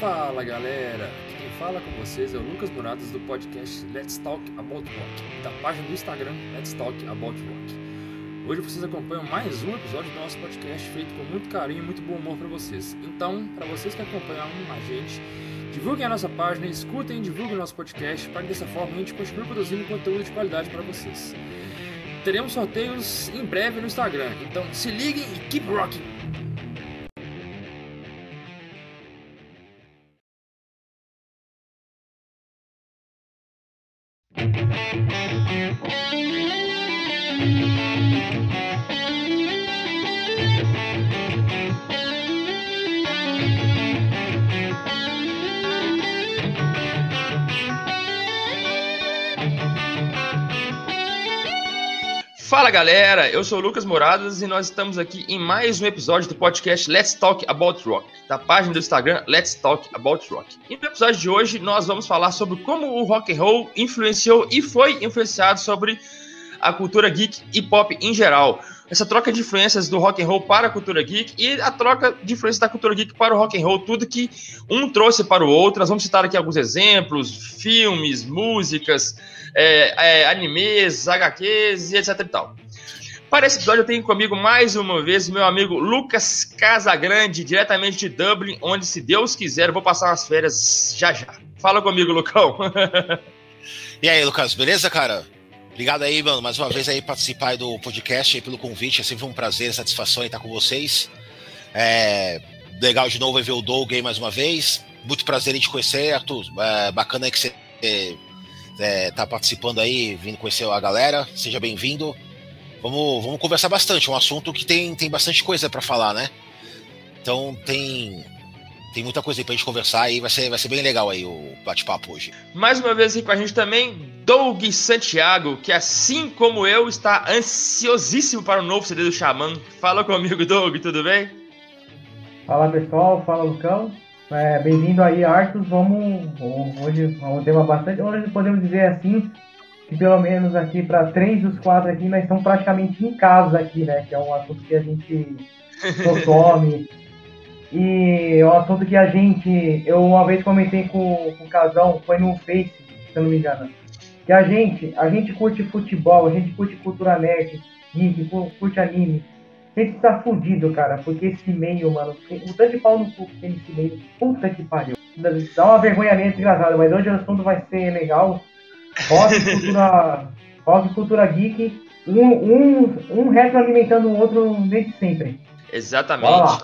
Fala galera, quem fala com vocês é o Lucas Muradas do podcast Let's Talk About Rock, da página do Instagram Let's Talk About Rock. Hoje vocês acompanham mais um episódio do nosso podcast feito com muito carinho e muito bom humor para vocês. Então, para vocês que acompanham a gente, divulguem a nossa página, escutem e divulguem o nosso podcast para que dessa forma a gente continue produzindo conteúdo de qualidade para vocês. Teremos sorteios em breve no Instagram, então se liguem e keep rocking! Galera, eu sou o Lucas Moradas e nós estamos aqui em mais um episódio do podcast Let's Talk About Rock, da página do Instagram Let's Talk About Rock. E no episódio de hoje nós vamos falar sobre como o rock and roll influenciou e foi influenciado sobre a cultura geek e pop em geral. Essa troca de influências do rock and roll para a cultura geek e a troca de influências da cultura geek para o rock and roll, tudo que um trouxe para o outro. Nós vamos citar aqui alguns exemplos, filmes, músicas, é, é, animes, HQs e etc e tal. Para esse episódio eu tenho comigo mais uma vez meu amigo Lucas Casagrande, diretamente de Dublin, onde se Deus quiser eu vou passar umas férias já já. Fala comigo, Lucão. e aí, Lucas, beleza, cara? Obrigado aí, mano, mais uma vez aí participar do podcast aí pelo convite. É sempre um prazer, satisfação estar com vocês. É legal de novo ver o Doug aí mais uma vez. Muito prazer em te conhecer, Arthur. É bacana que você é, tá participando aí, vindo conhecer a galera. Seja bem-vindo. Vamos, vamos conversar bastante. É um assunto que tem, tem bastante coisa para falar, né? Então tem tem muita coisa aí pra gente conversar e vai ser, vai ser bem legal aí o bate-papo hoje. Mais uma vez aqui com a gente também, Doug Santiago, que assim como eu, está ansiosíssimo para o novo CD do Xamã. Fala comigo, Doug, tudo bem? Fala pessoal, fala Lucão. É, Bem-vindo aí, Arthur. Vamos, hoje é um tema bastante. Hoje podemos dizer assim que pelo menos aqui para três dos quatro aqui nós estamos praticamente em casa aqui, né? Que é um assunto que a gente consome. e é um assunto que a gente, eu uma vez comentei com, com o Casão, foi no Face, se eu não me engano, que a gente, a gente curte futebol, a gente curte cultura nerd, geek, curte anime, a gente tá fudido, cara, porque esse meio, mano, o tanto de pau no cu que tem esse meio, puta que pariu. Dá uma vergonha meio desgraçada, mas hoje o assunto vai ser legal. Rock, cultura, rock, cultura geek, um, um, um retroalimentando o outro desde sempre. Exatamente.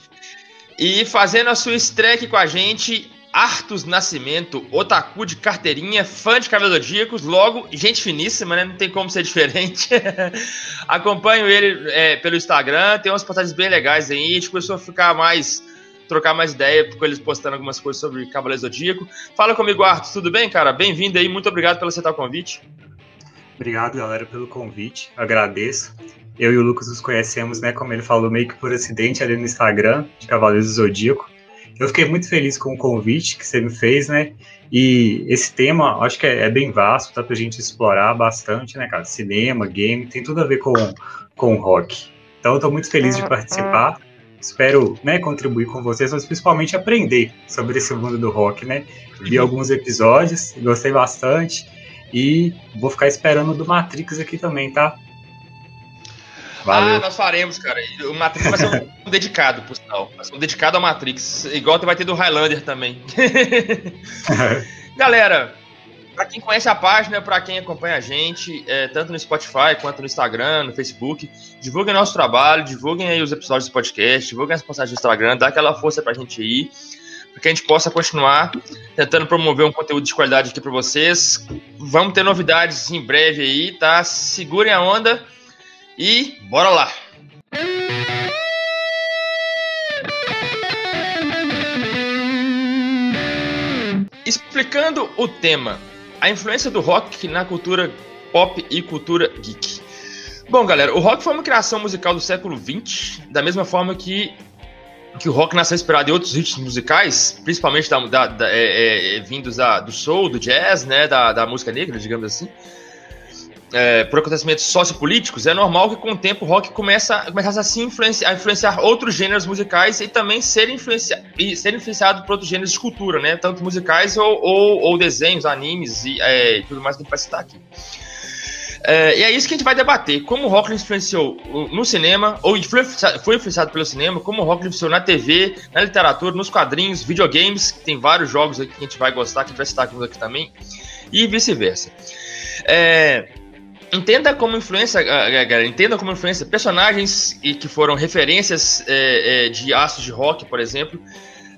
E fazendo a sua estreia aqui com a gente, Artus Nascimento, otaku de carteirinha, fã de Cavaleiros Zodíacos, logo, gente finíssima, né? Não tem como ser diferente. Acompanho ele é, pelo Instagram, tem umas postagens bem legais aí, a gente começou a ficar mais trocar mais ideia com eles postando algumas coisas sobre Cavaleiro Zodíaco. Fala comigo, Arthur, tudo bem, cara? Bem-vindo aí, muito obrigado pelo aceitar o convite. Obrigado, galera, pelo convite, agradeço. Eu e o Lucas nos conhecemos, né, como ele falou, meio que por acidente ali no Instagram, de Cavaleiros do Zodíaco. Eu fiquei muito feliz com o convite que você me fez, né? E esse tema, acho que é, é bem vasto, dá pra gente explorar bastante, né, cara? Cinema, game, tem tudo a ver com, com rock. Então, eu tô muito feliz de participar. Espero, né, contribuir com vocês, mas principalmente aprender sobre esse mundo do rock, né? Vi alguns episódios, gostei bastante. E vou ficar esperando do Matrix aqui também, tá? Valeu. Ah, nós faremos, cara. O Matrix vai ser um dedicado, por sinal. Vai ser um dedicado ao Matrix. Igual vai ter do Highlander também. Galera, para quem conhece a página, para quem acompanha a gente, é, tanto no Spotify quanto no Instagram, no Facebook, divulguem nosso trabalho, divulguem aí os episódios do podcast, divulguem as postagens do Instagram, dá aquela força pra gente ir, para que a gente possa continuar tentando promover um conteúdo de qualidade aqui para vocês. Vamos ter novidades em breve aí, tá? Segurem a onda. E bora lá! Explicando o tema, a influência do rock na cultura pop e cultura geek. Bom, galera, o rock foi uma criação musical do século XX, da mesma forma que, que o rock nasceu inspirado em outros ritmos musicais, principalmente da, da, da é, é, vindos da, do soul, do jazz, né, da, da música negra, digamos assim. É, por acontecimentos sociopolíticos, é normal que com o tempo o rock começa, começasse a, se influenciar, a influenciar outros gêneros musicais e também ser, influencia, e ser influenciado por outros gêneros de cultura, né? Tanto musicais ou, ou, ou desenhos, animes e é, tudo mais que a gente vai citar aqui. É, e é isso que a gente vai debater. Como o rock influenciou no cinema, ou foi influenciado pelo cinema, como o rock influenciou na TV, na literatura, nos quadrinhos, videogames, que tem vários jogos aqui que a gente vai gostar, que a gente vai citar aqui também, e vice-versa. É, entenda como influência, galera, entenda como influência personagens que foram referências é, é, de astros de rock, por exemplo,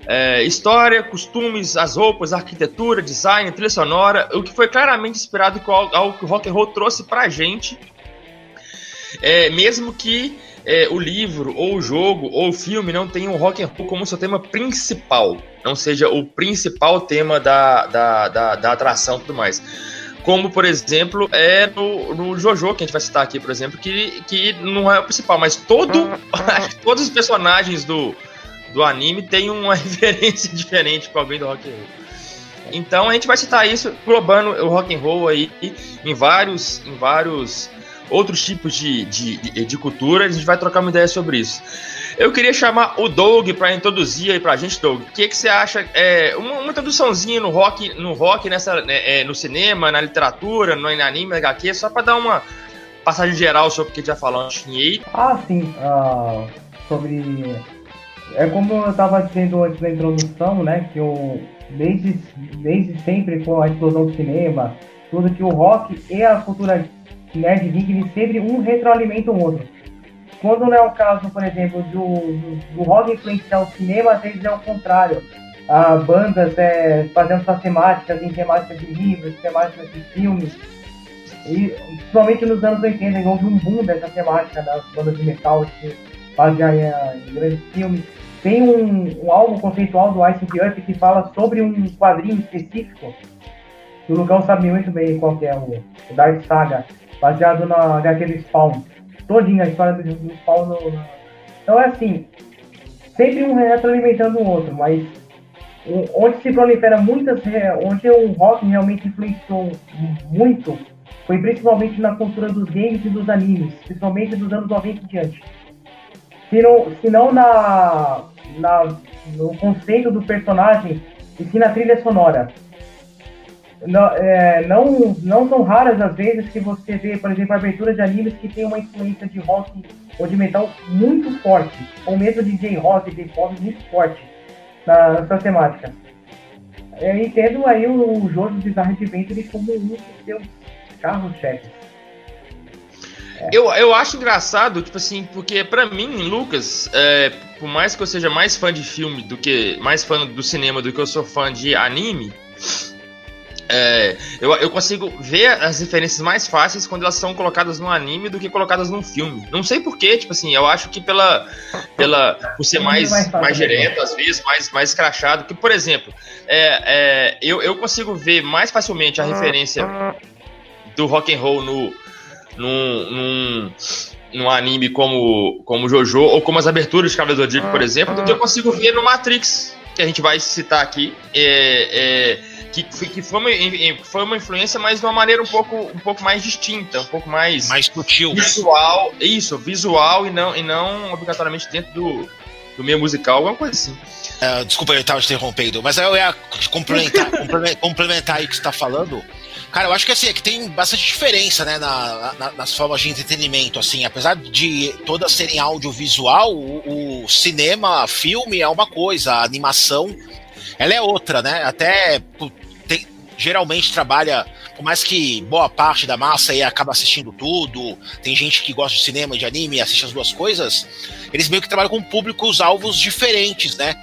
é, história, costumes, as roupas, arquitetura, design, trilha sonora, o que foi claramente inspirado com algo que o rock and roll trouxe pra gente, mesmo que o livro, ou o jogo, ou o filme não tenham o rock and roll como seu tema principal, não seja o principal tema da, da, da, da atração e tudo mais. Como, por exemplo, é no, no Jojo, que a gente vai citar aqui, por exemplo, que, que não é o principal, mas todo, todos os personagens do, do anime tem uma referência diferente com alguém do rock and roll. Então a gente vai citar isso, globando o rock and roll aí em vários, em vários outros tipos de, de, de, de cultura. A gente vai trocar uma ideia sobre isso. Eu queria chamar o Doug para introduzir aí pra gente, Doug. O que, que você acha? É, uma, uma introduçãozinha no rock, no rock, nessa, né, é, no cinema, na literatura, no anime, HQ, só para dar uma passagem geral sobre o que a já falou antes. Ah, sim. Uh, sobre é como eu estava dizendo antes da introdução, né? Que eu, desde, desde sempre, com a explosão do cinema, tudo que o rock e a cultura nerd geek, sempre um retroalimenta o outro. Quando não é o caso, por exemplo, do, do, rock influenciar o cinema, às vezes é o contrário. Ah, bandas é, fazendo suas temáticas em temáticas de livros, temáticas de filmes. E, principalmente nos anos 80, houve um boom dessa temática das bandas de metal, que basear em, em grandes filmes. Tem um, um álbum conceitual do Ice Earth que fala sobre um quadrinho específico. Que o Lucão sabe muito bem qual é o, o Dark Saga, baseado na HQ do Spawn. Todinha a história do, do Spawn. No, então é assim, sempre um retroalimentando o outro, mas onde se prolifera muitas, onde o rock realmente influenciou muito, foi principalmente na cultura dos games e dos animes, principalmente dos anos 90 e diante se não, se não na, na, no conceito do personagem e sim na trilha sonora. Não, é, não, não são raras as vezes que você vê, por exemplo, aberturas de animes que tem uma influência de rock ou de metal muito forte, ou mesmo de J-rock, de pop muito forte na, na sua temática. Eu entendo aí o, o Jojo Bizarre Adventure como um dos seus carros-chefes. Eu, eu acho engraçado, tipo assim, porque para mim, Lucas, é, por mais que eu seja mais fã de filme do que. mais fã do cinema do que eu sou fã de anime, é, eu, eu consigo ver as referências mais fáceis quando elas são colocadas no anime do que colocadas num filme. Não sei porquê, tipo assim, eu acho que pela. pela por ser mais, mais, mais direto, às vezes, mais, mais crachado. Que, por exemplo, é, é, eu, eu consigo ver mais facilmente a referência do rock and roll no num, num, num anime como, como Jojo, ou como as aberturas de Cavaleiro do Zodíaco, por exemplo, do que eu consigo ver no Matrix, que a gente vai citar aqui, é, é, que, que foi, uma, foi uma influência, mas de uma maneira um pouco, um pouco mais distinta, um pouco mais... Mais sutil. Visual, isso, visual e não, e não obrigatoriamente dentro do, do meio musical, alguma coisa assim. Uh, desculpa, eu estava te interrompendo, mas eu ia complementar, complementar aí o que você está falando. Cara, eu acho que assim, é que tem bastante diferença, né, na, na, nas formas de entretenimento, assim, apesar de todas serem audiovisual, o, o cinema, filme é uma coisa, a animação, ela é outra, né, até tem, geralmente trabalha, por mais que boa parte da massa aí acaba assistindo tudo, tem gente que gosta de cinema de anime assiste as duas coisas, eles meio que trabalham com públicos alvos diferentes, né,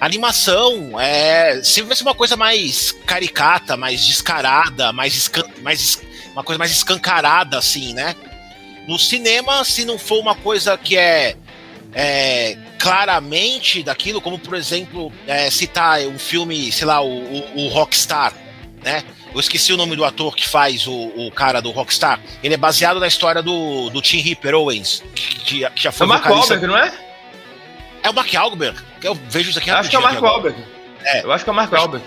a animação é sempre vai ser uma coisa mais caricata, mais descarada, mais, escan mais uma coisa mais escancarada, assim, né? No cinema, se não for uma coisa que é, é claramente daquilo, como por exemplo, é, citar um filme, sei lá, o, o, o, Rockstar, né? Eu esqueci o nome do ator que faz o, o cara do Rockstar. Ele é baseado na história do, do Tim Ripper Owens, que, que já foi é o Mark Wahlberg, não é? É o Mark Wahlberg. Eu vejo isso aqui Acho que é o Mark Wahlberg. É. Eu acho que é o Mark Wahlberg.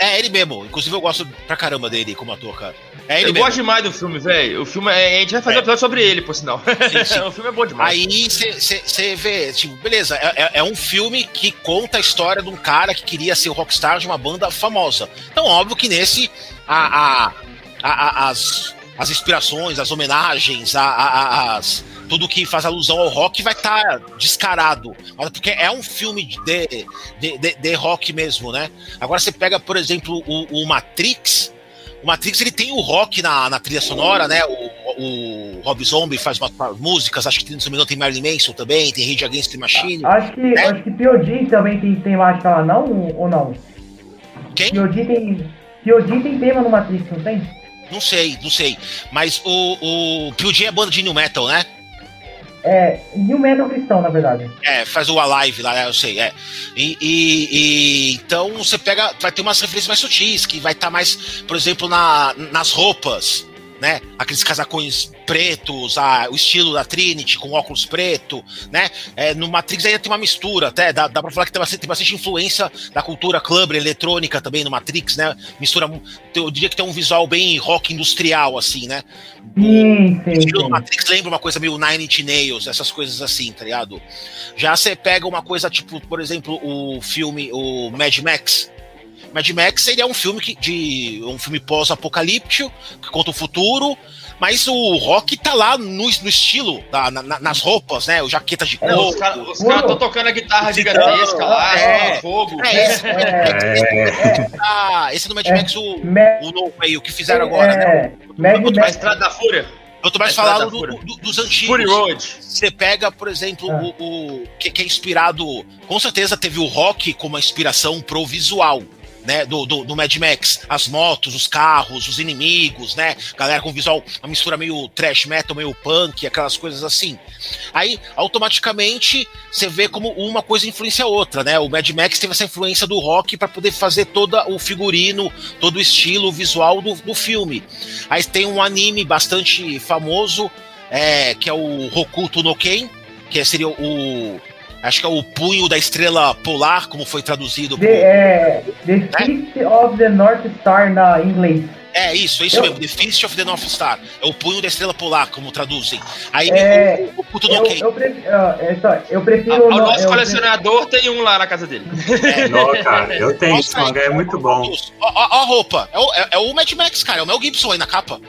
É ele mesmo. Inclusive eu gosto pra caramba dele como ator, cara. É ele eu mesmo. gosto demais do filme, velho. O filme é, a gente vai fazer é. um episódio sobre ele, por sinal. Sim, sim. o filme é bom demais. Aí você vê, tipo, beleza, é, é, é, um filme que conta a história de um cara que queria ser o rockstar de uma banda famosa. Então, óbvio que nesse a, a, a, as, as inspirações, as homenagens, as tudo que faz alusão ao rock vai estar tá descarado. Porque é um filme de, de, de, de, rock mesmo, né? Agora você pega, por exemplo, o, o, Matrix. O Matrix ele tem o rock na, na trilha sonora, né? O, o Rob Zombie faz umas, músicas, acho que se não tem Marilyn Manson também, tem Rage Against the Machine. Acho que, né? acho que P.O.D. também tem, tem mágica lá, não? Ou não? Quem? P.O.D. tem, P.O.D. tem tema no Matrix, não tem? Não sei, não sei. Mas o, o P.O.D. é banda de new metal, né? É, New Metal Cristão, na verdade. É, faz o Alive lá, eu sei, é. E, e, e, então você pega, vai ter umas referências mais sutis, que vai estar tá mais, por exemplo, na, nas roupas, né? Aqueles casacões pretos, a, o estilo da Trinity com óculos preto, né? É, no Matrix ainda tem uma mistura, até dá, dá pra falar que tem bastante, tem bastante influência da cultura clubber eletrônica também no Matrix, né? Mistura, eu diria que tem um visual bem rock industrial, assim, né? Sim, sim, sim. Matrix lembra uma coisa meio Nine Inch Nails, essas coisas assim, tá ligado? Já você pega uma coisa tipo, por exemplo, o filme, o Mad Max, Mad Max ele é um filme que, de um filme pós-apocalíptico que conta o futuro, mas o rock tá lá no, no estilo, da, na, nas roupas, né? O jaqueta de couro. É, os caras cara estão tocando a guitarra gigantesca lá, é, fogo. É, esse, é, é, ah, esse é do Mad Max, o, o novo aí, o que fizeram agora, né? Mad Max. A Estrada da Fúria. Eu tô mais falando do, do, dos antigos. Fury Road. Você pega, por exemplo, ah. o, o que, que, é inspirado. Com certeza teve o rock como inspiração pro visual né, do, do, do, Mad Max, as motos, os carros, os inimigos, né, galera com visual, uma mistura meio trash metal, meio punk, aquelas coisas assim. Aí, automaticamente, você vê como uma coisa influencia a outra, né, o Mad Max teve essa influência do rock para poder fazer todo o figurino, todo o estilo visual do, do filme. Aí tem um anime bastante famoso, é, que é o Hokuto no Ken, que seria o Acho que é o punho da estrela polar, como foi traduzido. The, é, the né? Fist of the North Star na inglês. É isso, é isso eu, mesmo. The Fist of the North Star. É o punho da estrela polar, como traduzem. Aí é, o, o, o eu, eu, prefiro, uh, eu prefiro. A, o nosso colecionador tem um lá na casa dele. É, não, cara, eu tenho. Esse mangá é muito bom. Ó, a roupa. É o, é, é o Mad Max, cara. É o Mel Gibson aí na capa.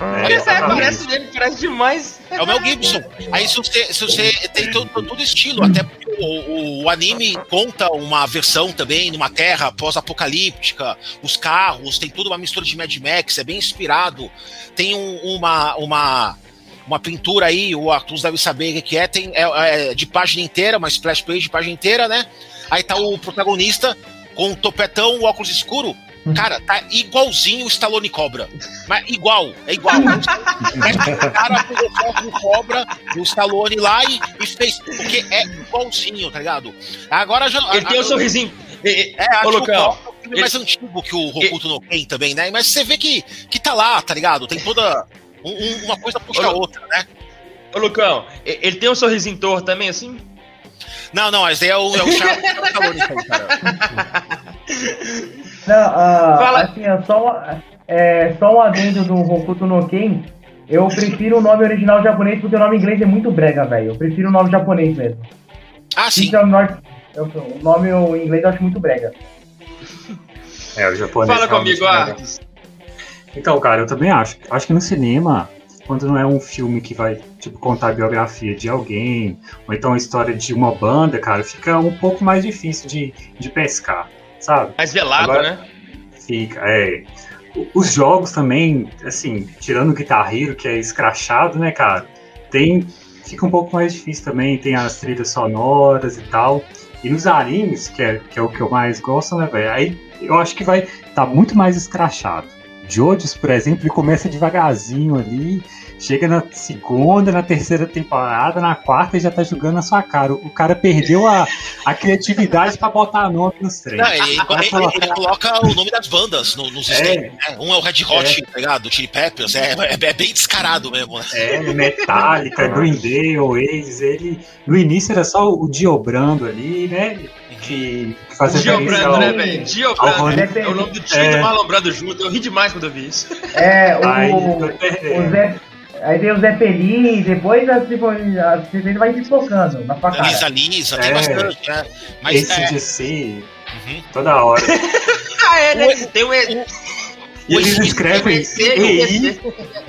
É, Essa parece dele, parece demais. É o Mel Gibson. Aí se você, se você tem todo, todo estilo, até porque o, o, o, anime conta uma versão também numa terra pós-apocalíptica, os carros, tem toda uma mistura de Mad Max, é bem inspirado. Tem um, uma, uma, uma pintura aí, o Arthur deve saber o que é, tem, é, é de página inteira, uma splash page de página inteira, né? Aí tá o protagonista com um topetão, o óculos escuro, Cara, tá igualzinho o Stallone Cobra. Mas igual, é igual. o cara pegou o Cobra, o Stallone lá e, e, fez. Porque é igualzinho, tá ligado? Agora já. Ele tem o um sorrisinho. É, acho que o é mais antigo que o Rokuto no Ken também, né? Mas você vê que, que tá lá, tá ligado? Tem toda. Um, uma coisa puxa a outra, né? Ô, Lucão, ele tem um sorrisinho torto também, assim? Não, não, mas é o, é o Stallone, cara. Não, uh, Fala. assim, é só, é, só um adendo do Hokuto no Ken. Eu prefiro o nome original japonês porque o nome inglês é muito brega, velho. Eu prefiro o nome japonês mesmo. Ah, sim. Então, o nome em inglês eu acho muito brega. É, o japonês. Fala comigo, Arthur. Então, cara, eu também acho. Acho que no cinema, quando não é um filme que vai, tipo, contar a biografia de alguém, ou então a história de uma banda, cara, fica um pouco mais difícil de, de pescar sabe? Mais velado, Agora, né? Fica, é. Os jogos também, assim, tirando o Guitar Hero, que é escrachado, né, cara? Tem. Fica um pouco mais difícil também, tem as trilhas sonoras e tal. E nos animes, que é, que é o que eu mais gosto, né, velho? Aí eu acho que vai estar tá muito mais escrachado. Jojo's, por exemplo, ele começa devagarzinho ali Chega na segunda, na terceira temporada, na quarta e já tá jogando na sua cara. O cara perdeu a, a criatividade pra botar nome nos treinos. Não, ele, ele, ele, coloca o nome das bandas no, nos é, né? Um é o Red Hot, é. tá ligado? Chili Peppers. É, é, é, bem descarado mesmo, né? É, Metallica, Green Day, Oasis. Ele, no início era só o Diobrando ali, né? Que que faz referência Giobrando, ao... né, velho? Giobrando. É o nome do time É. do Marlon Brando junto. Eu ri demais quando eu vi isso. É, o, Aí, o Zé. Aí tem o Zé Pelim, depois a, a CCD vai desfocando na sua cara. Lisa Lisa, tem É. bastante, né? Mas é, ACDC, uhum. toda hora. Ah, é, né? Tem um. E eles escrevem EI,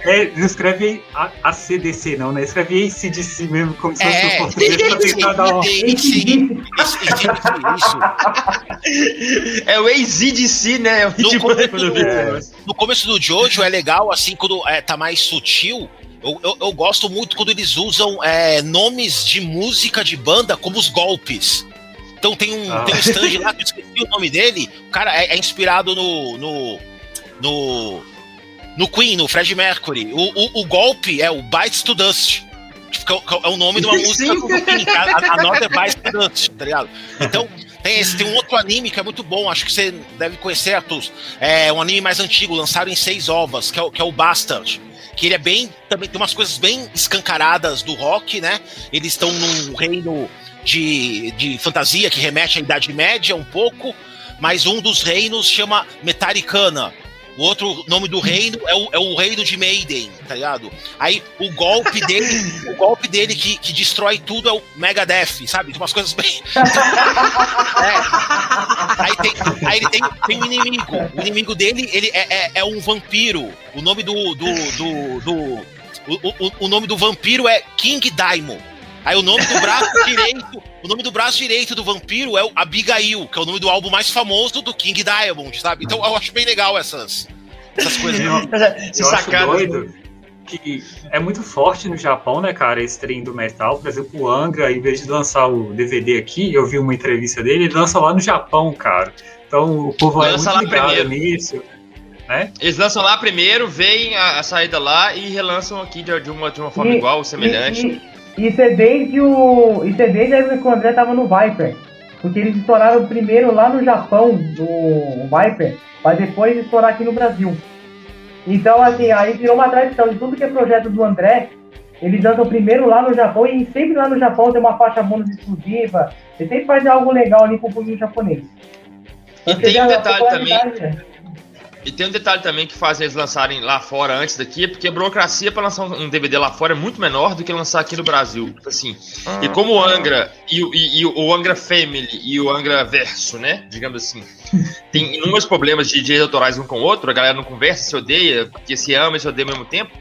é, eles escrevem A- ACDC, não, né? Escreve ACDC mesmo, como se fosse É, o português pra tentar dar uma... É o AZDC, né? Eu ri No começo do- negócio. No começo do Jojo é legal, assim, quando é, tá mais sutil. Eu, eu, eu gosto muito quando eles usam é, nomes de música de banda como os golpes. Então tem um, Ah. tem um stand lá, que eu esqueci o nome dele. O cara é, é inspirado no, no. No. no Queen, no Fred Mercury. O, o, o golpe é o Bites to Dust. Tipo, é o- nome de uma música do Queen. A, a, nota é Bites to Dust, tá ligado? Então, tem, esse, tem um outro anime que é muito bom, acho que você deve conhecer, Arthur. É um anime mais antigo, lançado em seis ovas, que é, o- que é o Bastard. Que ele é bem. Também tem umas coisas bem escancaradas do rock, né? Eles estão num reino de, de fantasia que remete à Idade Média um pouco, mas um dos reinos chama Metaricana. O outro nome do reino é o, é o reino de Maiden, tá ligado? Aí o golpe dele, o golpe dele que, que destrói tudo é o Megadeth, sabe? Tem umas coisas bem. É. Aí, tem, aí ele tem, tem um inimigo. O inimigo dele ele é, é, é um vampiro. O nome do. do, do, do- o, o, o nome do vampiro é King Daimon. Aí o nome do braço direito. O nome do braço direito do vampiro é o Abigail, que é o nome do álbum mais famoso do King Diamond, sabe? Então eu acho bem legal essas, essas coisas. Se Eu acho sacadas. doido que é muito forte no Japão, né, cara, esse trem do metal. Por exemplo, o Angra, em vez de lançar o DVD aqui, eu vi uma entrevista dele, ele lança lá no Japão, cara. Então o povo é Lança muito lá ligado primeiro. nisso. Né? Eles lançam lá primeiro, veem a, a saída lá e relançam aqui de, de uma, de uma forma E- igual, semelhante. E, e, isso é desde o. Isso é desde a época que o André tava no Viper. Porque eles estouraram primeiro lá no Japão, no Viper, mas depois estourar aqui no Brasil. Então, assim, aí virou uma tradição de tudo que é projeto do André, eles lançam primeiro lá no Japão e sempre lá no Japão tem uma faixa bônus exclusiva. Ele sempre faz algo legal ali com o público japonês. E Você tem um detalhe popularidade, né? E tem um detalhe também que faz eles lançarem lá fora antes daqui, é porque a burocracia para lançar um DVD lá fora é muito menor do que lançar aqui no Brasil. Assim. E como o Angra e, o- e- e o Angra Family e o Angra Verso, né? Digamos assim, tem inúmeros problemas de direitos autorais um com o outro, a galera não conversa, se odeia, porque se ama e se odeia ao mesmo tempo.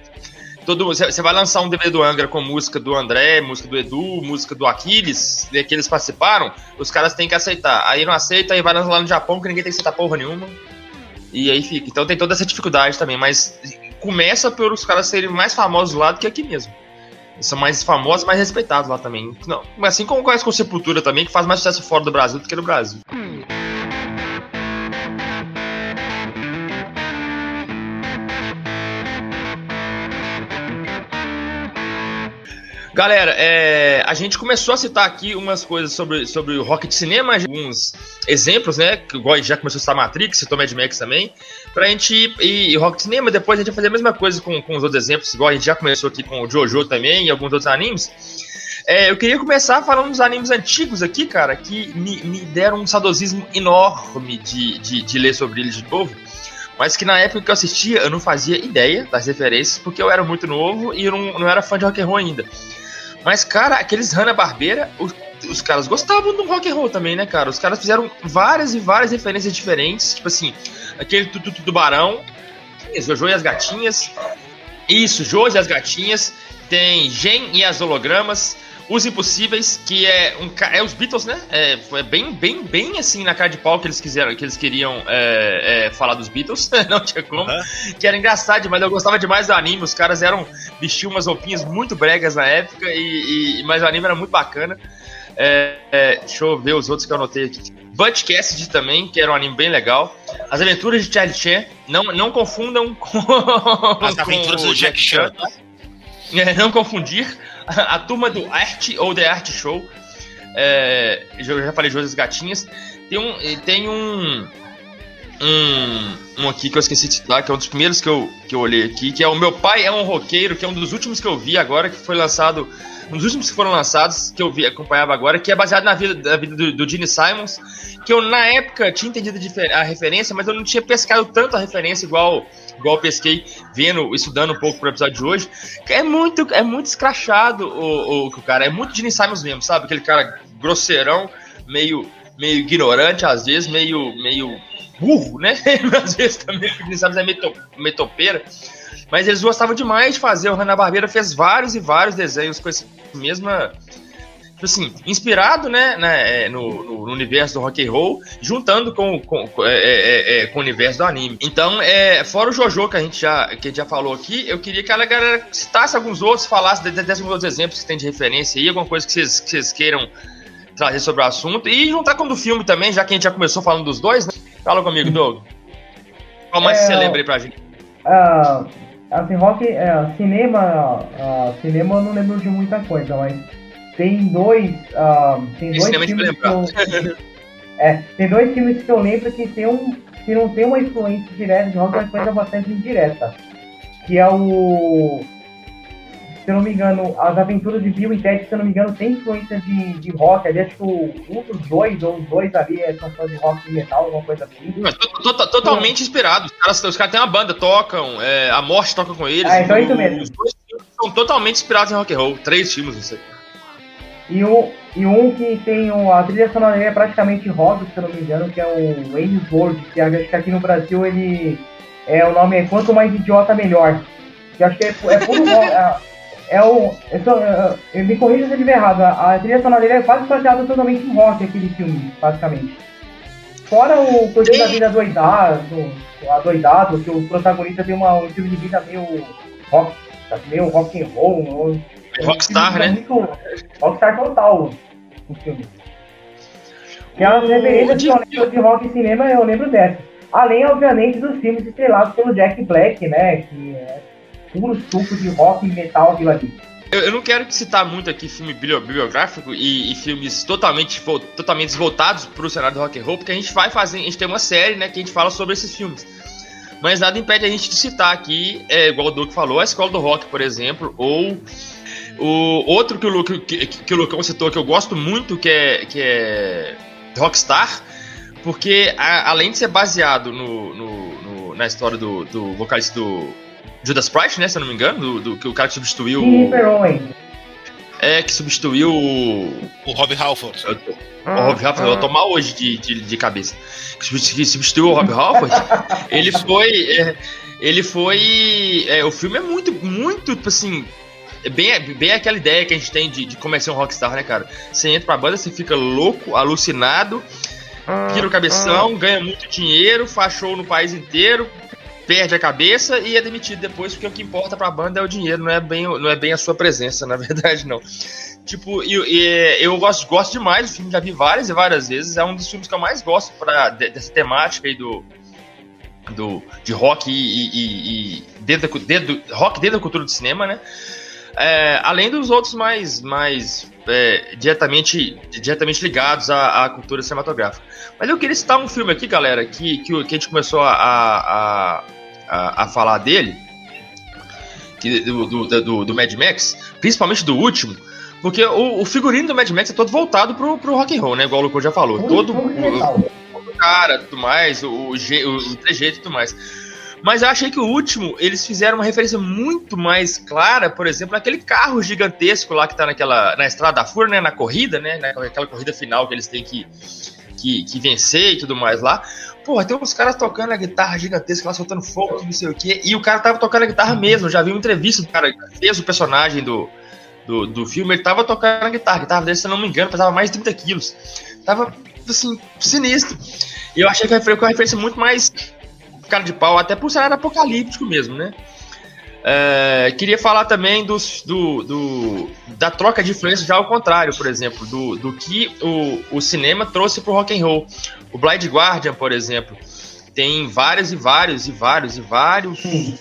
Todo, você vai lançar um DVD do Angra com música do André, música do Edu, música do Aquiles, né, que eles participaram, os caras têm que aceitar. Aí não aceita, aí vai lançar lá no Japão, que ninguém tem que aceitar porra nenhuma. E aí fica. Então tem toda essa dificuldade também, mas começa por os caras serem mais famosos lá do que aqui mesmo. São mais famosos, mais respeitados lá também. Não, assim como conhece com Sepultura também, que faz mais sucesso fora do Brasil do que no Brasil. Galera, é, a gente começou a citar aqui umas coisas sobre, sobre o rock de cinema, alguns exemplos, né? Que gente já começou a citar Matrix, citou Mad Max também. Pra gente ir, rock de cinema, depois a gente vai fazer a mesma coisa com, com os outros exemplos, igual a gente já começou aqui com o Jojo também e alguns outros animes. É, eu queria começar falando dos animes antigos aqui, cara, que me, me deram um saudosismo enorme de, de, de ler sobre eles de novo. Mas que na época que eu assistia, eu não fazia ideia das referências, porque eu era muito novo e não, não era fã de rock and roll ainda. Mas, cara, aqueles Hanna-Barbera, os, os caras gostavam do rock and roll também, né, cara? Os caras fizeram várias e várias referências diferentes, tipo assim, aquele Tutu Tubarão, Jojo e as Gatinhas, isso, Jojo e as Gatinhas, tem Gen e as Hologramas, Os Impossíveis, que é um é os Beatles, né? É, é, bem, bem, bem assim na cara de pau que eles quiseram, que eles queriam é, é, falar dos Beatles, não tinha como. Uhum. Que era engraçado, mas eu gostava demais do anime. Os caras eram vestiam umas roupinhas muito bregas na época, e, e mas o anime era muito bacana. É, é, deixa eu ver os outros que eu anotei aqui. Butch Cassidy também, que era um anime bem legal. As Aventuras de Charlie Chan, não, não confundam com As Aventuras com do Jack Chan. É, não confundir a turma do Art ou The Art Show. É, eu já falei outras gatinhas. Tem um. Tem um. um, um aqui que eu esqueci de citar, que é um dos primeiros que eu, que eu olhei aqui, que é o Meu Pai é um Roqueiro, que é um dos últimos que eu vi agora, que foi lançado. Dos últimos que foram lançados, que eu vi, acompanhava agora, que é baseado na vida, na vida do, do Gene Simons, que eu na época tinha entendido a referência, mas eu não tinha pescado tanto a referência igual, igual pesquei vendo, estudando um pouco pro episódio de hoje. É muito, é muito escrachado o, o, o cara, é muito Gene Simons mesmo, sabe? Aquele cara grosseirão, meio, meio ignorante às vezes, meio, meio burro, né? Às vezes também, porque sabe, é meio, meio topeira. Mas eles gostavam demais de fazer. O Hanna-Barbera fez vários e vários desenhos com essa mesma... Tipo assim, inspirado, né, né no, no, universo do rock and roll, juntando com, com, com, é, é, é, com o universo do anime. Então, é, fora o Jojo que a gente já, que a gente já falou aqui, eu queria que a galera citasse alguns outros, falasse desses outros exemplos que tem de referência aí, alguma coisa que vocês, que vocês queiram trazer sobre o assunto. E juntar com o do filme também, já que a gente já começou falando dos dois, né? Fala comigo, Doug. Qual mais é, você lembra aí pra gente? Uh, assim, rock, uh, cinema, uh, cinema eu não lembro de muita coisa, mas tem dois, uh, tem dois filmes que eu, é, tem dois filmes que eu lembro que tem um, que não tem uma influência direta de rock, mas coisa bastante indireta, que é o se eu não me engano, as aventuras de Bill e Ted, se eu não me engano, tem influência de, de rock ali, acho que um dos dois, ou os dois ali é canção de rock e metal, alguma coisa assim. Mas, totalmente inspirado. Os caras, os caras têm uma banda, tocam, é, a morte toca com eles. Ah, então é isso mesmo. Os dois são totalmente inspirados em rock and roll. Três filmes, não sei. E um, e um que tem um, a trilha sonora é praticamente rock, se eu não me engano, que é o Wayne's World, que acho que aqui no Brasil ele. É, o nome é Quanto Mais Idiota Melhor. Que acho que é, é puro rock. É, é o. Eu, sou, eu, eu me corrija se eu estiver errado. A, a trilha sonora dele é quase baseada totalmente em rock, aquele filme, basicamente. Fora o coisa da vida doidado, doidado, que o protagonista tem uma, um estilo de vida meio rock, meio rock and roll. Rockstar, né? Muito, rockstar total o filme. Que é as referências que eu lembro de rock e cinema, eu lembro dessa. Além, obviamente, dos filmes estrelados pelo Jack Black, né? Que é puro suco de rock e metal ali. Eu, eu não quero citar muito aqui filme bibliográfico e, e filmes totalmente, totalmente voltados para o cenário do rock and roll, porque a gente vai fazer, a gente tem uma série, né, que a gente fala sobre esses filmes. Mas nada impede a gente de citar aqui, é, igual o Duque falou, a Escola do Rock, por exemplo, ou o outro que o, Luke, que, que o Lucão citou que eu gosto muito, que é, que é Rockstar, porque a, além de ser baseado no, no, no, na história do, do vocalista do Judas Price, né? Se eu não me engano, do, do que o cara que substituiu. Sim, É, que substituiu o. O Rob Halford. O, ah, Rob Halford, ah. eu tô mal hoje de, de, de cabeça. Que substituiu o Rob Halford. ele foi. É, ele foi. É, o filme é muito, muito, tipo assim. É bem, bem aquela ideia que a gente tem de, de como é ser um rockstar, né, cara? Você entra pra banda, você fica louco, alucinado, vira o cabeção, ganha muito dinheiro, faz show no país inteiro, perde a cabeça e é demitido depois, porque o que importa pra banda é o dinheiro, não é bem, não é bem a sua presença, na verdade, não. Tipo, e, e, eu gosto, gosto demais do filme, já vi várias e várias vezes, é um dos filmes que eu mais gosto pra, dessa temática aí do, do, de rock e, e, e dentro, dentro, rock dentro da cultura do cinema, né? É, além dos outros mais, mais é, diretamente, diretamente ligados à, à, cultura cinematográfica. Mas eu queria citar um filme aqui, galera, que, que, que a gente começou a, a, a, a falar dele, que, do, do, do, do, Mad Max, principalmente do último, porque o, o, figurino do Mad Max é todo voltado pro, pro rock and roll, né? Igual o Lucas já falou. Todo, o, o cara, tudo mais, o, o, o trejeito e tudo mais. Mas eu achei que o último, eles fizeram uma referência muito mais clara, por exemplo, naquele carro gigantesco lá que tá naquela, na Estrada da Fúria, né, na corrida, né, naquela corrida final que eles têm que, que, que vencer e tudo mais lá. Porra, tem uns caras tocando a guitarra gigantesca lá, soltando fogo, não sei o quê, e o cara tava tocando a guitarra mesmo, já vi uma entrevista do cara fez o personagem do, do, do filme, ele tava tocando a guitarra, a guitarra dele, se eu não me engano, pesava mais de 30 quilos. Tava, assim, sinistro. E eu achei que foi uma referência muito mais cara de pau, até por cenário apocalíptico mesmo, né? É, queria falar também dos, do, do, da troca de influência já ao contrário, por exemplo, do, do que o, o cinema trouxe para o rock and roll. O Blind Guardian, por exemplo, tem vários e vários e vários e vários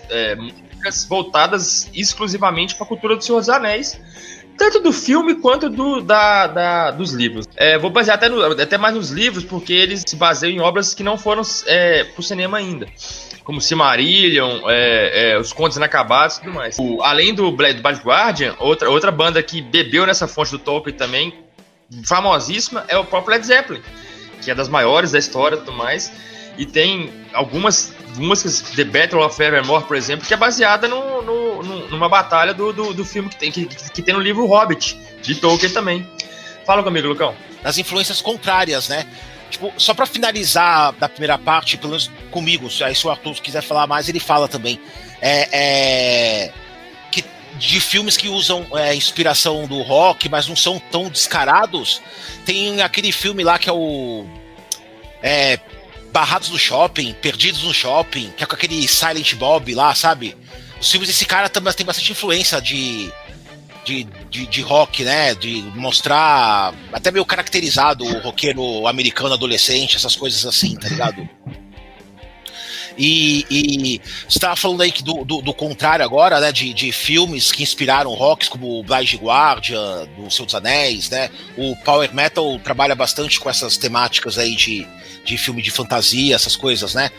é, músicas voltadas exclusivamente para a cultura do Senhor dos Anéis, tanto do filme quanto do, da, da dos livros. É, vou basear até, no, até mais nos livros, porque eles se baseiam em obras que não foram é, pro cinema ainda. Como Silmarillion, é, é, Os Contos Inacabados e tudo mais. O, além do, do Bad Guardian, outra, outra banda que bebeu nessa fonte do Tolkien também, famosíssima, é o próprio Led Zeppelin, que é das maiores da história e tudo mais. E tem algumas músicas, The Battle of Evermore, por exemplo, que é baseada no, no, numa batalha do, do, do filme que tem, que, que, tem no livro Hobbit, de Tolkien também. Fala comigo, Lucão. As influências contrárias, né? Tipo, só para finalizar da primeira parte, pelo menos comigo, aí se o Arthur quiser falar mais, ele fala também. É, é que de filmes que usam é, inspiração do rock, mas não são tão descarados. Tem aquele filme lá que é o é, Barrados no Shopping, Perdidos no Shopping, que é com aquele Silent Bob lá, sabe? Os filmes desse cara também tem bastante influência de, de, de, de, rock, né? De mostrar até meio caracterizado o roqueiro americano adolescente, essas coisas assim, tá ligado? E, e você estava falando aí que do, do, do, contrário agora, né? De, de filmes que inspiraram rocks, como o Blind Guardian, do Senhor dos Anéis, né? O Power Metal trabalha bastante com essas temáticas aí de de filme de fantasia, essas coisas, né?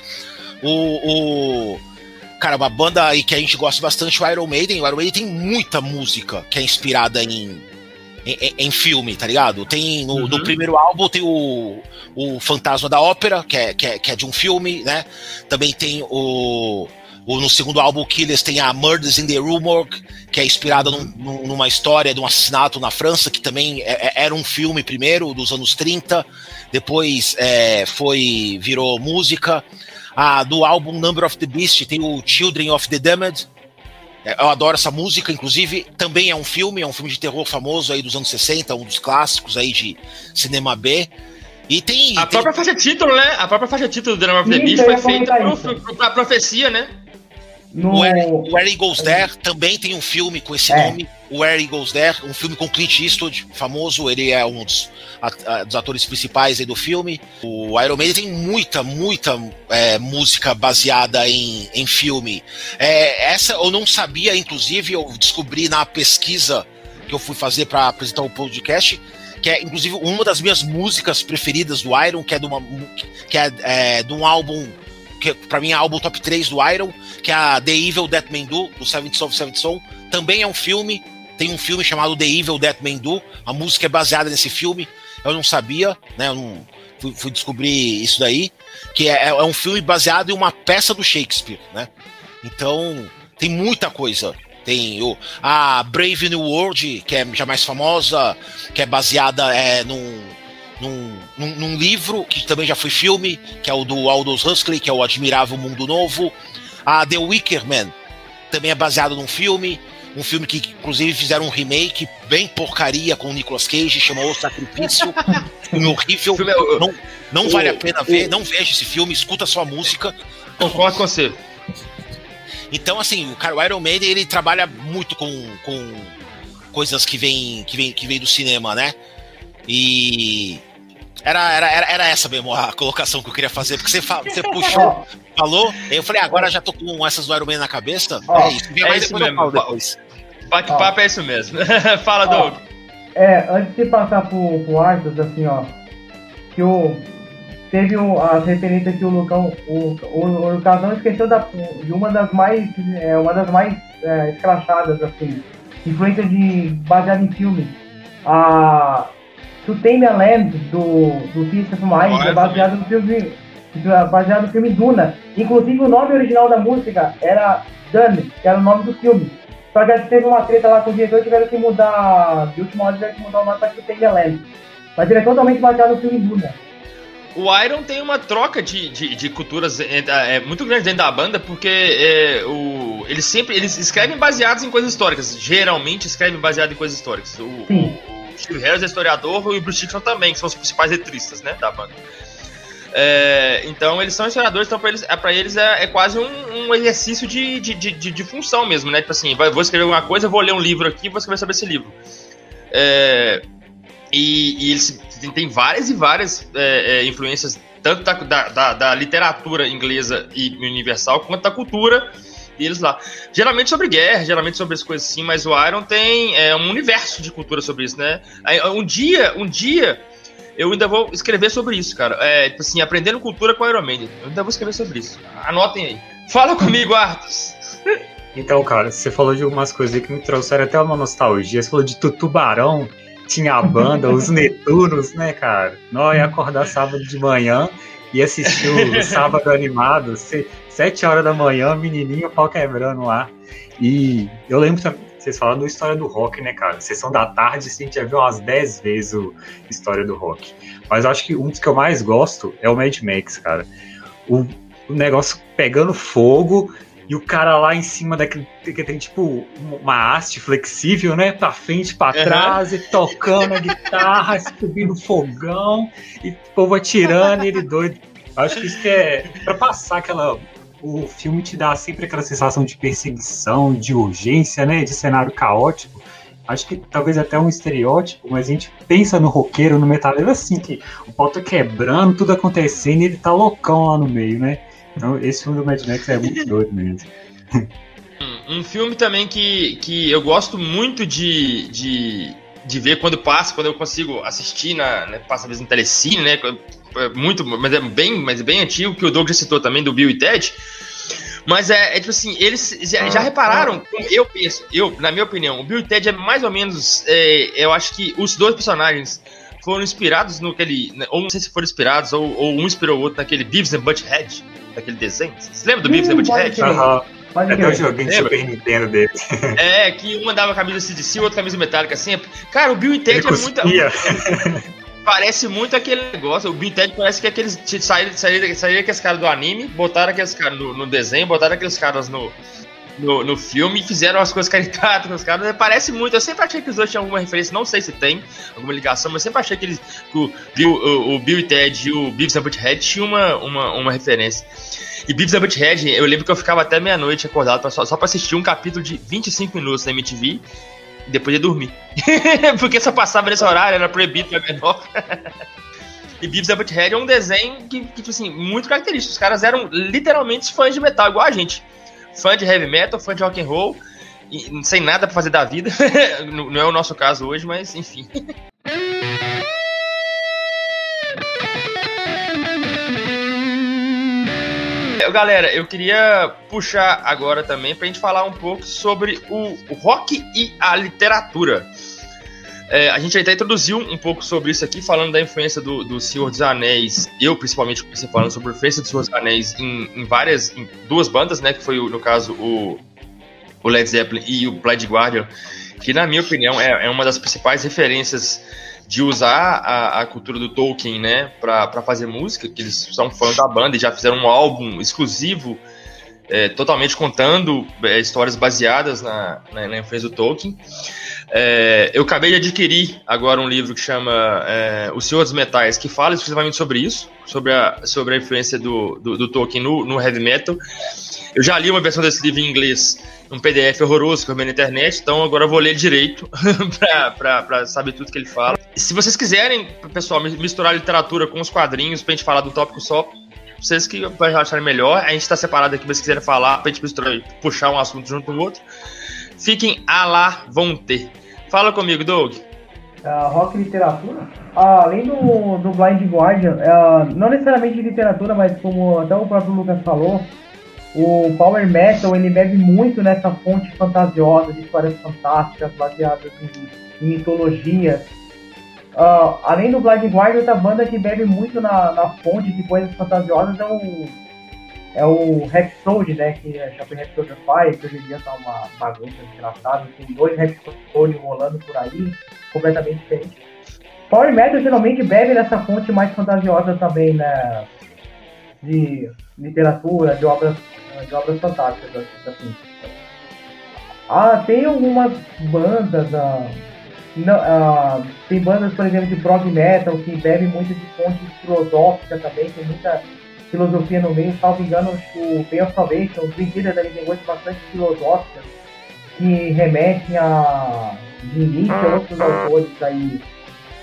O, o, cara, uma banda aí que a gente gosta bastante, o Iron Maiden. O Iron Maiden tem muita música que é inspirada em, em, em filme, tá ligado? Tem no, uhum. no, primeiro álbum tem o, o Fantasma da Ópera, que é, que é, que é de um filme, né? Também tem o o, no segundo álbum, Killers tem a Murders in the Rue Morgue, que é inspirada num, numa história de um assassinato na França, que também é, é, era um filme primeiro, dos anos 30, depois é, foi virou música. Ah, do álbum Number of the Beast tem o Children of the Damned, eu adoro essa música, inclusive, também é um filme, é um filme de terror famoso aí dos anos 60, um dos clássicos aí de cinema B. E tem. A tem... própria faixa título, né? A própria faixa título do Number of the Beast foi feita pro, pra profecia, né? No... O, Harry, o Harry Goes There também tem um filme com esse é. nome. O Harry Goes There, um filme com Clint Eastwood, famoso. Ele é um dos, a, dos atores principais do filme. O Iron Maiden tem muita, muita é, música baseada em, em filme. É, essa eu não sabia, inclusive, eu descobri na pesquisa que eu fui fazer para apresentar o podcast que é inclusive uma das minhas músicas preferidas do Iron, que é de, uma, que é, é de um álbum que para mim é álbum top 3 do Iron, que é a The Evil That Man Do, do Seventh of Seventh Soul. Também é um filme, tem um filme chamado The Evil That Man Do, a música é baseada nesse filme. Eu não sabia, né? Eu não, fui, fui descobrir isso daí, que é, é um filme baseado em uma peça do Shakespeare, né? Então, tem muita coisa. Tem o, a Brave New World, que é já mais famosa, que é baseada é, num, num, num, livro que também já foi filme, que é o do Aldous Huxley, que é o Admirável Mundo Novo. A The Wicker Man também é baseado num filme, um filme que inclusive fizeram um remake bem porcaria com o Nicolas Cage, chamou O Sacrifício. filme horrível. Filme é, não, não o, vale a pena o, ver, não veja esse filme, escuta sua música. Concordo com você. Então, assim, o, cara, o Iron Maiden ele trabalha muito com, com coisas que vêm que vem, que vem do cinema, né? E era, era, era, era essa mesmo a colocação que eu queria fazer, porque você, fa você puxou, falou, eu falei, agora já tô com essas do Iron Man na cabeça. é isso, é mais isso mesmo. Bate-papo é isso mesmo. Fala, Doug. É, antes de passar pro, pro Arthur, assim, ó, que o. Teve o, as referências que o Lucão. O, o, o Lucas não esqueceu da, de uma das mais. É, uma das mais é, escrachadas, assim. Influência de. baseada em filme. A a Land, do, do Christopher Miles, é baseado no filme baseado no filme Duna. Inclusive o nome original da música era Dune, que era o nome do filme. Só que gente teve uma treta lá com o diretor tiveram que mudar, de última hora tiveram que mudar o nome para To Tame a Land. Mas ele é totalmente baseado no filme Duna. O Iron tem uma troca de, de, de culturas é, é, muito grande dentro da banda, porque é, o, eles sempre eles escrevem baseados em coisas históricas. Geralmente escrevem baseado em coisas históricas. O, Sim. o, Steve Harris é historiador e o Bruce Dixon também, que são os principais letristas, né, da banda. É, então eles são historiadores, então para eles, é, pra eles é, é quase um, um exercício de, de, de, de, função mesmo, né? Tipo assim, vou escrever alguma coisa, vou ler um livro aqui, vou escrever sobre esse livro. É, e, e, eles têm várias e várias é, é, influências, tanto da, da, da, literatura inglesa e universal, quanto da cultura deles lá. Geralmente sobre guerra, geralmente sobre as coisas assim, mas o Iron tem é, um universo de cultura sobre isso, né? Um dia, um dia, eu ainda vou escrever sobre isso, cara. É, tipo assim, aprendendo cultura com Iron Man. Eu ainda vou escrever sobre isso. Anotem aí. Fala comigo, Arthur. Então, cara, você falou de algumas coisas que me trouxeram até uma nostalgia. Você falou de Tubarão, tinha a banda, os Netunos, né, cara? Nós ia acordar sábado de manhã e assistir o sábado animado, sete horas da manhã, menininho, pau quebrando lá. E eu lembro também, vocês falaram da história do rock, né, cara? Sessão da tarde, a gente já viu umas dez vezes o história do rock. Mas eu acho que um dos que eu mais gosto é o Mad Max, cara. O, o negócio pegando fogo, e o cara lá em cima daquele que tem tipo uma haste flexível, né? Pra frente, pra uhum. trás, e tocando a guitarra, subindo fogão, e o povo atirando, e ele doido. Acho que isso que é pra passar aquela. O filme te dá sempre aquela sensação de perseguição, de urgência, né? De cenário caótico. Acho que talvez até um estereótipo, mas a gente pensa no roqueiro, no metaleiro assim, que o pau tá quebrando, tudo acontecendo e ele tá loucão lá no meio, né? Então, esse filme do Mad Max é muito doido mesmo. Um filme também que, que eu gosto muito de, de, de ver quando passa, quando eu consigo assistir, na, né, passa às vezes no Telecine, né? É muito, mas é bem, mas é bem antigo, que o Doug já citou também, do Bill e Ted. Mas é, é tipo assim, eles já, já, repararam, eu penso, eu, na minha opinião, o Bill e Ted é mais ou menos, é, eu acho que os dois personagens foram inspirados no aquele, né, ou não sei se foram inspirados, ou, ou um inspirou o outro naquele Beavis and Butthead, daquele desenho. Você lembra do Beavis and Butthead? Aham. Até o joguinho de Super Nintendo dele. É, que um mandava camisa CDC, o outro camisa metálica sempre. Cara, o Bill e Ted é muito. parece muito aquele negócio. O Bill e Ted parece que aqueles. Saíram, saíram, saíram aqueles caras do anime, botaram aqueles caras no, no desenho, botaram aqueles caras no, no, no filme fizeram as coisas caricatas com os caras. Parece muito. Eu sempre achei que os dois tinham alguma referência, não sei se tem alguma ligação, mas sempre achei que, eles, que o, Bill, o, o Bill e Ted e o Beavis and Butthead tinham uma, uma, uma referência. E Beavis and Butthead, eu lembro que eu ficava até meia-noite acordado pra, só, só pra assistir um capítulo de 25 minutos na MTV depois ia dormir. Porque só passava nesse horário, era proibido pra menor. E Beavis and Butthead é um desenho que, que, tipo assim, muito característico. Os caras eram literalmente fãs de metal, igual a gente fã de heavy metal, fã de rock and roll, e sem nada para fazer da vida. não é o nosso caso hoje, mas enfim. Galera, eu queria puxar agora também para a gente falar um pouco sobre o, o rock e a literatura. É, a gente até introduziu um pouco sobre isso aqui, falando da influência do, do Senhor dos Anéis. Eu, principalmente, comecei falando sobre a influência do Senhor dos Anéis em, em várias, em duas bandas, né? Que foi, no caso, o, o Led Zeppelin e o Blind Guardian, que, na minha opinião, é, é uma das principais referências de usar a, a cultura do Tolkien, né, para fazer música, que eles são fãs da banda e já fizeram um álbum exclusivo, é, totalmente contando é, histórias baseadas na, na, na influência do Tolkien. É, eu acabei de adquirir agora um livro que chama é, O Senhor dos Metais, que fala exclusivamente sobre isso, sobre a, sobre a influência do, do, do Tolkien no, no, heavy metal. Eu já li uma versão desse livro em inglês, um PDF horroroso que eu vi na internet, então agora eu vou ler direito para saber tudo que ele fala. Se vocês quiserem, pessoal, misturar literatura com os quadrinhos pra gente falar do tópico só, vocês que acharem melhor, a gente tá separado aqui, mas se quiserem falar, pra gente misturar, puxar um assunto junto com o outro, fiquem a lá vão ter. Fala comigo, Doug. Uh, rock literatura? Uh, além do, do Blind Guardian, uh, não necessariamente literatura, mas como até o próprio Lucas falou, o Power Metal ele bebe muito nessa fonte fantasiosa de histórias fantásticas baseadas em, em mitologias. Uh, além do Blind Guardian, outra banda que bebe muito na, na fonte de coisas fantasiosas é o é o Rhapsody, né? Que é Shopping Rhapsody Fire, que hoje em dia tá uma bagunça desgraçada. Tem dois Rhapsody rolando por aí, completamente diferentes. Power Metal geralmente bebe nessa fonte mais fantasiosa também, né? De literatura, de obras, de obras fantásticas, assim. Ah, tem algumas bandas, ah, não, ah, tem bandas, por exemplo, de prog metal que bebem muito de fonte filosófica também, tem muita filosofia no meio, salvo engano, o Bay of Salvation, os Brinquedos ali tem coisas bastante filosóficas que remetem a Nietzsche e outros autores aí,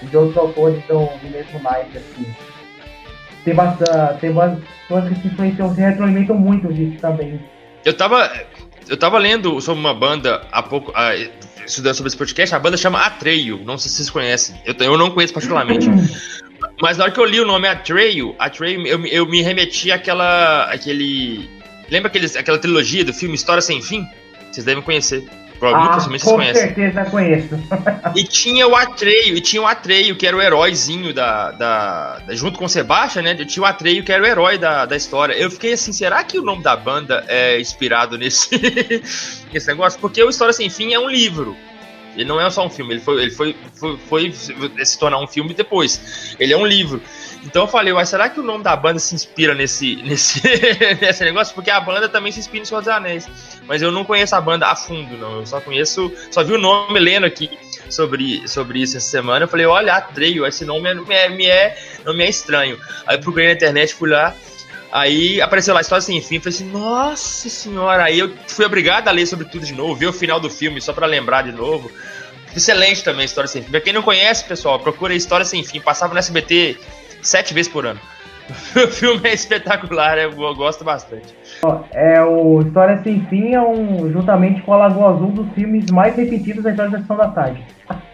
de outros autores do, do mesmo naipe, assim. Tem bastante, tem umas que se se retroalimentam muito disso também. eu tava. Eu tava lendo sobre uma banda há pouco. estudando sobre esse podcast, a banda chama Atreio. Não sei se vocês conhecem. Eu, eu não conheço particularmente. Mas na hora que eu li o nome Atreio, Atreio eu, eu me remeti àquela. aquele. Lembra aqueles, aquela trilogia do filme História Sem Fim? Vocês devem conhecer. Provavelmente ah, com vocês certeza conheço. e tinha o Atreio, e tinha o Atreio, que era o heróizinho da, da, da, Junto com o Sebastian, né? Tinha o Atreio, que era o herói da, da história. Eu fiquei assim, será que o nome da banda é inspirado nesse, nesse negócio? Porque o História Sem Fim é um livro. Ele não é só um filme, ele foi, ele foi, foi, foi se tornar um filme depois. Ele é um livro. Então eu falei, mas será que o nome da banda se inspira nesse, nesse, nesse negócio? Porque a banda também se inspira em Senhor dos Anéis. Mas eu não conheço a banda a fundo, não. Eu só conheço, só vi o nome lendo aqui sobre, sobre isso essa semana. Eu falei, olha, Atreio, esse nome é, me, é, me é, não me é estranho. Aí procurei na internet, fui lá. Aí apareceu lá a história sem fim. Falei assim, nossa senhora. Aí eu fui obrigado a ler sobre tudo de novo, ver o final do filme só para lembrar de novo. Excelente também História Sem Fim. Pra quem não conhece, pessoal, procura História Sem Fim. Passava no SBT sete vezes por ano. o filme é espetacular, eu, gosto bastante. É o História Sem Fim é um, juntamente com a Lagoa Azul, dos filmes mais repetidos da história da Sessão da Tarde.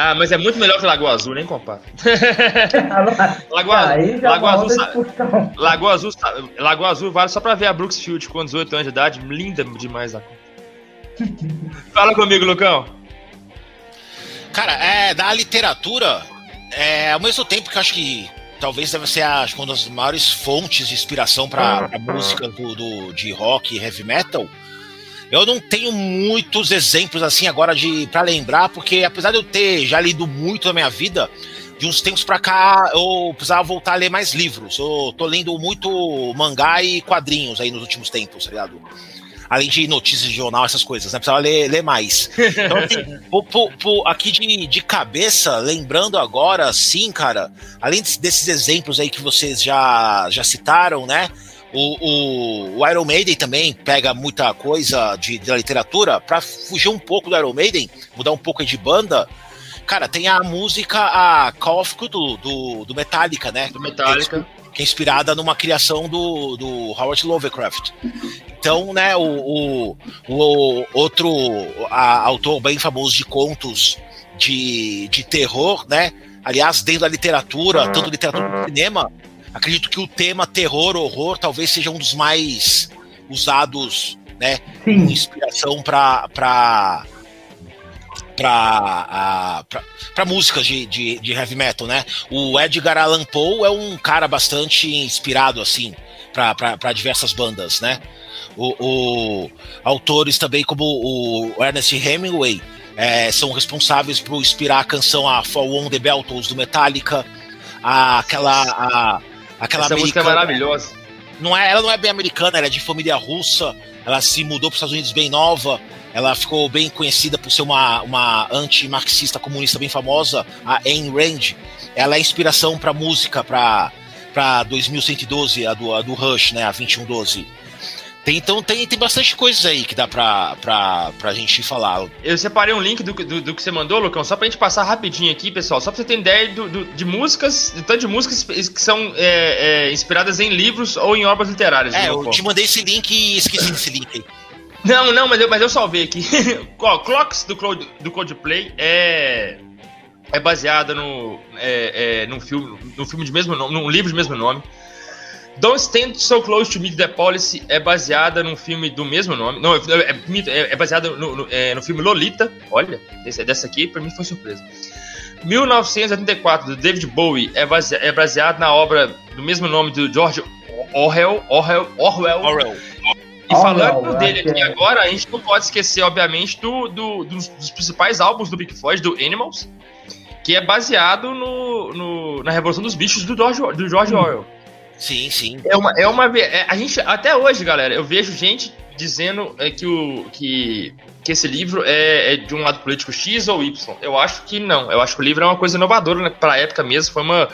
Ah, mas é muito melhor que Lagoa Azul, nem compara. Lagoa, ah, Lagoa, Azul, Lagoa, Azul, Lagoa Azul vale só pra ver a Brooks Field com 18 anos de idade, linda demais da Fala comigo, Lucão. Cara, é, da literatura, é, ao mesmo tempo que eu acho que talvez deve ser a, uma das maiores fontes de inspiração para música do, do, de rock e heavy metal. Eu não tenho muitos exemplos assim agora de para lembrar, porque apesar de eu ter já lido muito na minha vida, de uns tempos para cá eu precisava voltar a ler mais livros. Eu tô lendo muito mangá e quadrinhos aí nos últimos tempos, tá ligado? Além de notícias de jornal, essas coisas, né? Precisava ler, ler mais. Então, assim, pô, pô, pô, aqui de, de cabeça, lembrando agora, sim, cara, além desses exemplos aí que vocês já, já citaram, né? O, o, o, Iron Maiden também pega muita coisa de, da literatura para fugir um pouco do Iron Maiden, mudar um pouco de banda. Cara, tem a música a Call of do, do, do Metallica, né? Do Metallica. Que é inspirada numa criação do, do Howard Lovecraft. Então, né, o, o, o outro a, autor bem famoso de contos de, de terror, né? Aliás, dentro da literatura, tanto literatura como cinema, acredito que o tema terror, horror, talvez seja um dos mais usados, né? Sim. Como inspiração para para para músicas de, de, de, heavy metal, né? O Edgar Allan Poe é um cara bastante inspirado, assim, para diversas bandas, né? o, o autores também como o Ernest Hemingway é, são responsáveis por inspirar a canção a For One the Beltles do Metallica, a, aquela a, aquela Essa música é maravilhosa. Não é, ela não é bem americana, ela é de família russa. Ela se mudou para os Estados Unidos bem nova. Ela ficou bem conhecida por ser uma, uma anti-marxista comunista bem famosa, a Ayn Rand. Ela é inspiração para música, para para 2112, a do, a do Rush, né, a 2112. Tem, então tem, tem bastante coisas aí que dá pra, pra, pra gente falar. Eu separei um link do, do, do, que você mandou, Lucão, só pra gente passar rapidinho aqui, pessoal. Só pra você ter ideia do, do de músicas, de tanto de músicas que são é, é, inspiradas em livros ou em obras literárias. É, eu te mandei esse link e esqueci desse link aí. Não, não, mas eu, mas eu salvei aqui. Clocks do, Code, do Coldplay é é baseada no, é, é, num filme, num filme de mesmo nome, num livro de mesmo nome. Don't Stand So Close to Me The Policy é baseada num filme do mesmo nome. Não, é, é, é baseada no, no, é, no, filme Lolita. Olha, esse, dessa aqui pra mim foi surpresa. 1984, do David Bowie, é, base, é baseado na obra do mesmo nome do George Orwell. Orwell. Orwell. Orwell. E falando Orwell, dele aqui é. agora, a gente não pode esquecer, obviamente, do, do dos, dos, principais álbuns do Big Floyd, do Animals, que é baseado no, no na Revolução dos Bichos do George, do George hum. Orwell. Sim, sim. É uma, é uma é, a gente até hoje, galera, eu vejo gente dizendo é, que o que, que esse livro é, é, de um lado político X ou Y. Eu acho que não. Eu acho que o livro é uma coisa inovadora né, para a época mesmo. Foi uma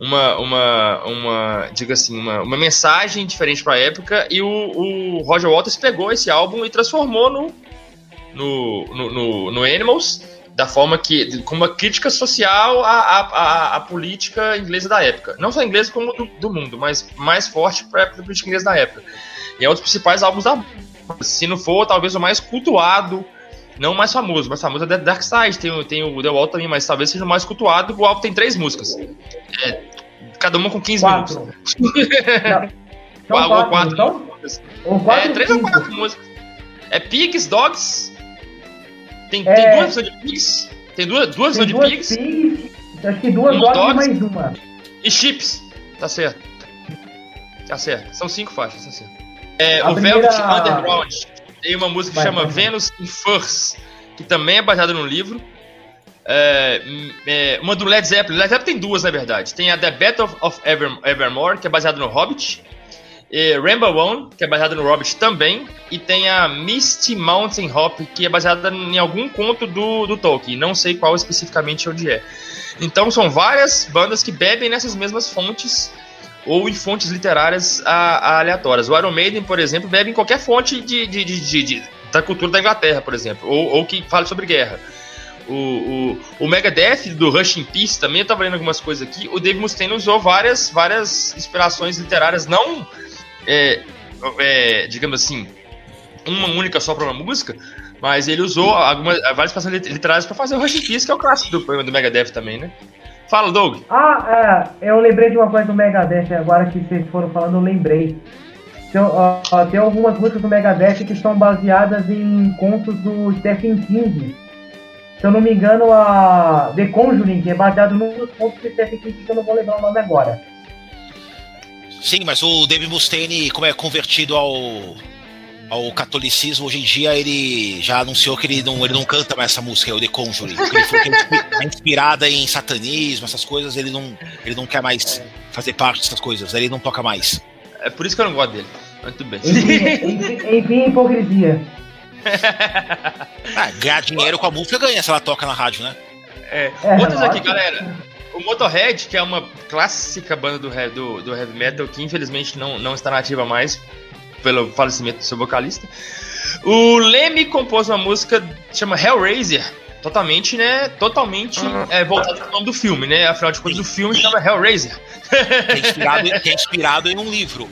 uma, uma, uma diga assim, uma, uma mensagem diferente para a época e o, o Roger Waters pegou esse álbum e transformou no no, no, no, no Animals da forma que, como uma crítica social à, à, à, política inglesa da época. Não só inglesa, como do, do mundo, mas mais forte para a política inglesa da época. E é um dos principais álbuns da Se não for, talvez o mais cultuado, não o mais famoso. Mais famoso é The Dark Side, tem, tem o The Wall também, mas talvez seja o mais cultuado. O álbum tem três músicas. É, cada uma com 15 Quatro. minutos. Não. Quatro, quatro. então? Ou quatro É, três ou quatro músicas. É Pigs, Dogs. Tem, É. tem duas de Pigs. Tem duas, duas Tem de duas Pigs. pigs, acho que duas Um dogs e mais uma. E Chips. Tá certo. Tá certo. São cinco faixas, tá certo. É, A o primeira- Velvet Underground tem uma música que Vai, chama vai. Venus in Furs, que também é baseada no livro. É, é, uma do Led Zeppelin. Led Zeppelin tem duas, na verdade. Tem a The Battle of Ever- Evermore, que é baseada no Hobbit. Rainbow One, que é baseada no Hobbit também. E tem a Misty Mountain Hop, que é baseada em algum conto do, do Tolkien. Não sei qual especificamente onde é. Então são várias bandas que bebem nessas mesmas fontes ou em fontes literárias a- a aleatórias. O Iron Maiden, por exemplo, bebe em qualquer fonte de, de- de- de- da cultura da Inglaterra, por exemplo, ou, ou que fale sobre guerra. O, o, o Megadeth do Rush in Peace também eu tava lendo algumas coisas aqui. O Dave Mustaine usou várias, várias inspirações literárias, não, é, é, digamos assim, uma única só para uma música, mas ele usou algumas, várias lit- literárias para fazer o Rush Peace, que é o clássico do do Megadeth também, né? Fala, Doug. Ah, é, eu lembrei de uma coisa do Megadeth agora que vocês foram falando, eu lembrei. Tem, ó, tem algumas músicas do Megadeth que são baseadas em contos do Stephen King. Se eu não me engano, a The Conjuring, é baseado num dos contos do Stephen King, que eu não vou lembrar o nome agora. Sim, mas o David Mustaine, como é convertido ao, ao catolicismo, hoje em dia ele já anunciou que ele não, ele não canta mais essa música, é o The Conjuring. Ele falou que é inspi- é inspirada em satanismo, essas coisas, ele não, ele não quer mais fazer parte dessas coisas, ele não toca mais. É por isso que eu não gosto dele. Mas tudo bem. Enfim, enfim, enfim, hipocrisia. Ah, ganhar dinheiro com a música ganha se ela toca na rádio, né? É, É, outras aqui, galera. O Motorhead, que é uma clássica banda do, do, do heavy metal, que infelizmente não, não está nativa mais, pelo falecimento do seu vocalista. O Leme compôs uma música que chama Hellraiser, totalmente, né? Totalmente é, voltada pro nome do filme, né? Afinal de contas, o filme chama Hellraiser. Que é inspirado, que é inspirado em um livro.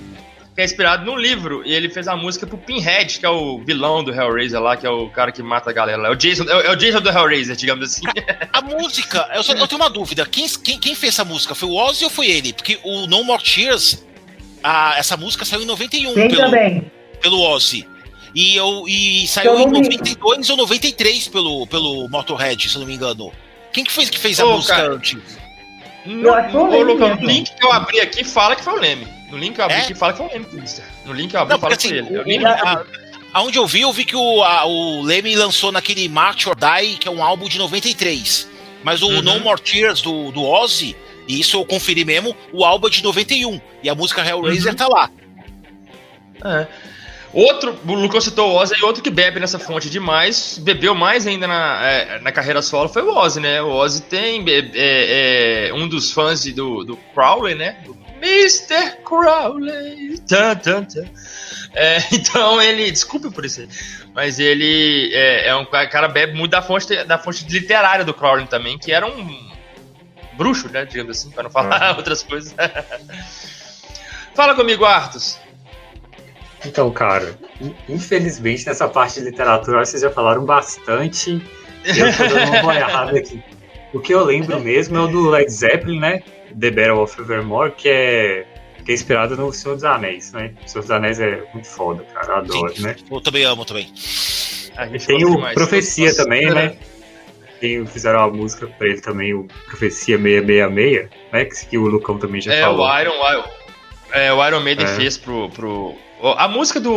Que é inspirado num livro, e ele fez a música pro Pinhead, que é o vilão do Hellraiser lá, que é o cara que mata a galera lá. É o Jason, é o- é o Jason do Hellraiser, digamos assim. A música, eu, só, eu tenho uma dúvida. Quem, quem, quem fez essa música? Foi o Ozzy ou foi ele? Porque o No More Tears, a- essa música saiu em 91 Tem pelo, também. pelo Ozzy. E, eu, e saiu eu em não me- 92 ou 93 pelo, pelo Motorhead, se eu não me engano. Quem que fez que fez a música cara. antes? No, acho que foi o Leme link que eu abri aqui fala que foi o Leme. No link que eu abri É? aqui fala que foi o Leme, Twister. No link que eu abri Não, fala porque que assim, ele. É o Leme. a- aonde eu vi, eu vi que o, a- o Leme lançou naquele March or Die, que é um álbum de 93. Mas o Uhum. No More Tears do, do Ozzy, e isso eu conferi mesmo, o álbum é de 91. E a música Hellraiser Uhum. tá lá. É. Outro, o Lucas citou o Ozzy, e outro que bebe nessa fonte demais, bebeu mais ainda na, é, na carreira solo foi o Ozzy, né? O Ozzy tem é, é, é, um dos fãs do, do Crowley, né? Do Mr. Crowley. Tan, tan, tan. É, então ele, desculpe por isso, mas ele é, é um cara bebe muito da fonte da fonte literária do Crowley também, que era um bruxo, né? Digamos assim, para não falar outras coisas. Fala comigo, Arthos. Então, cara, in- infelizmente nessa parte de literatura vocês já falaram bastante. Eu tô dando uma boiada aqui. O que eu lembro mesmo é o do Led Zeppelin, né? The Battle of Evermore, que é, que é inspirado no Senhor dos Anéis, né? O Senhor dos Anéis é muito foda, cara. Eu adoro, Sim. né? Eu também amo também. Tem o demais. Profecia também, né? Tem, fizeram uma música pra ele também, o Profecia 666, né? Que, que o Lucão também já É, falou. o Iron, o, é, o Iron Maiden É. fez pro, pro. A música do.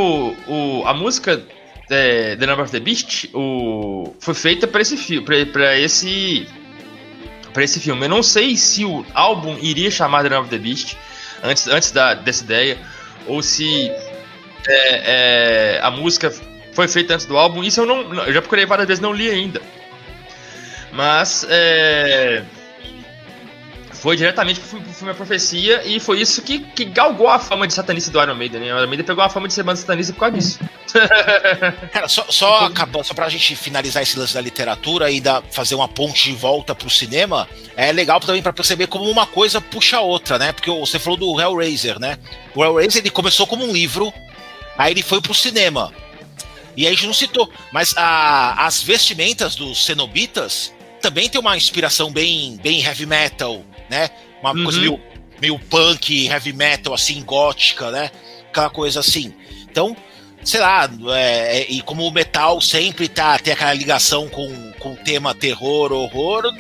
O, a música é, The Number of the Beast o, foi feita pra esse filme. Pra, pra esse. Pra esse filme. Eu não sei se o álbum iria chamar Number of the Beast antes, antes da, dessa ideia. Ou se é, é, a música foi feita antes do álbum. Isso eu não. Eu já procurei várias vezes, não li ainda. Mas. É, foi diretamente pro filme, pro filme A Profecia e foi isso que, que galgou a fama de satanista do Iron Maiden, né? O Iron Maiden pegou a fama de ser banda satanista por causa disso. Cara, só, só acabando, só pra gente finalizar esse lance da literatura e da, fazer uma ponte de volta pro cinema, é legal também pra perceber como uma coisa puxa a outra, né? Porque você falou do Hellraiser, né? O Hellraiser ele começou como um livro Aí ele foi pro cinema. E aí a gente não citou. Mas a, as vestimentas dos cenobitas também tem uma inspiração bem, bem heavy metal, né? Uma uhum. coisa meio, meio punk, heavy metal, assim, gótica, né? Aquela coisa assim. Então, sei lá, é, é, e como o metal sempre tá, tem aquela ligação com, com o tema terror, horror,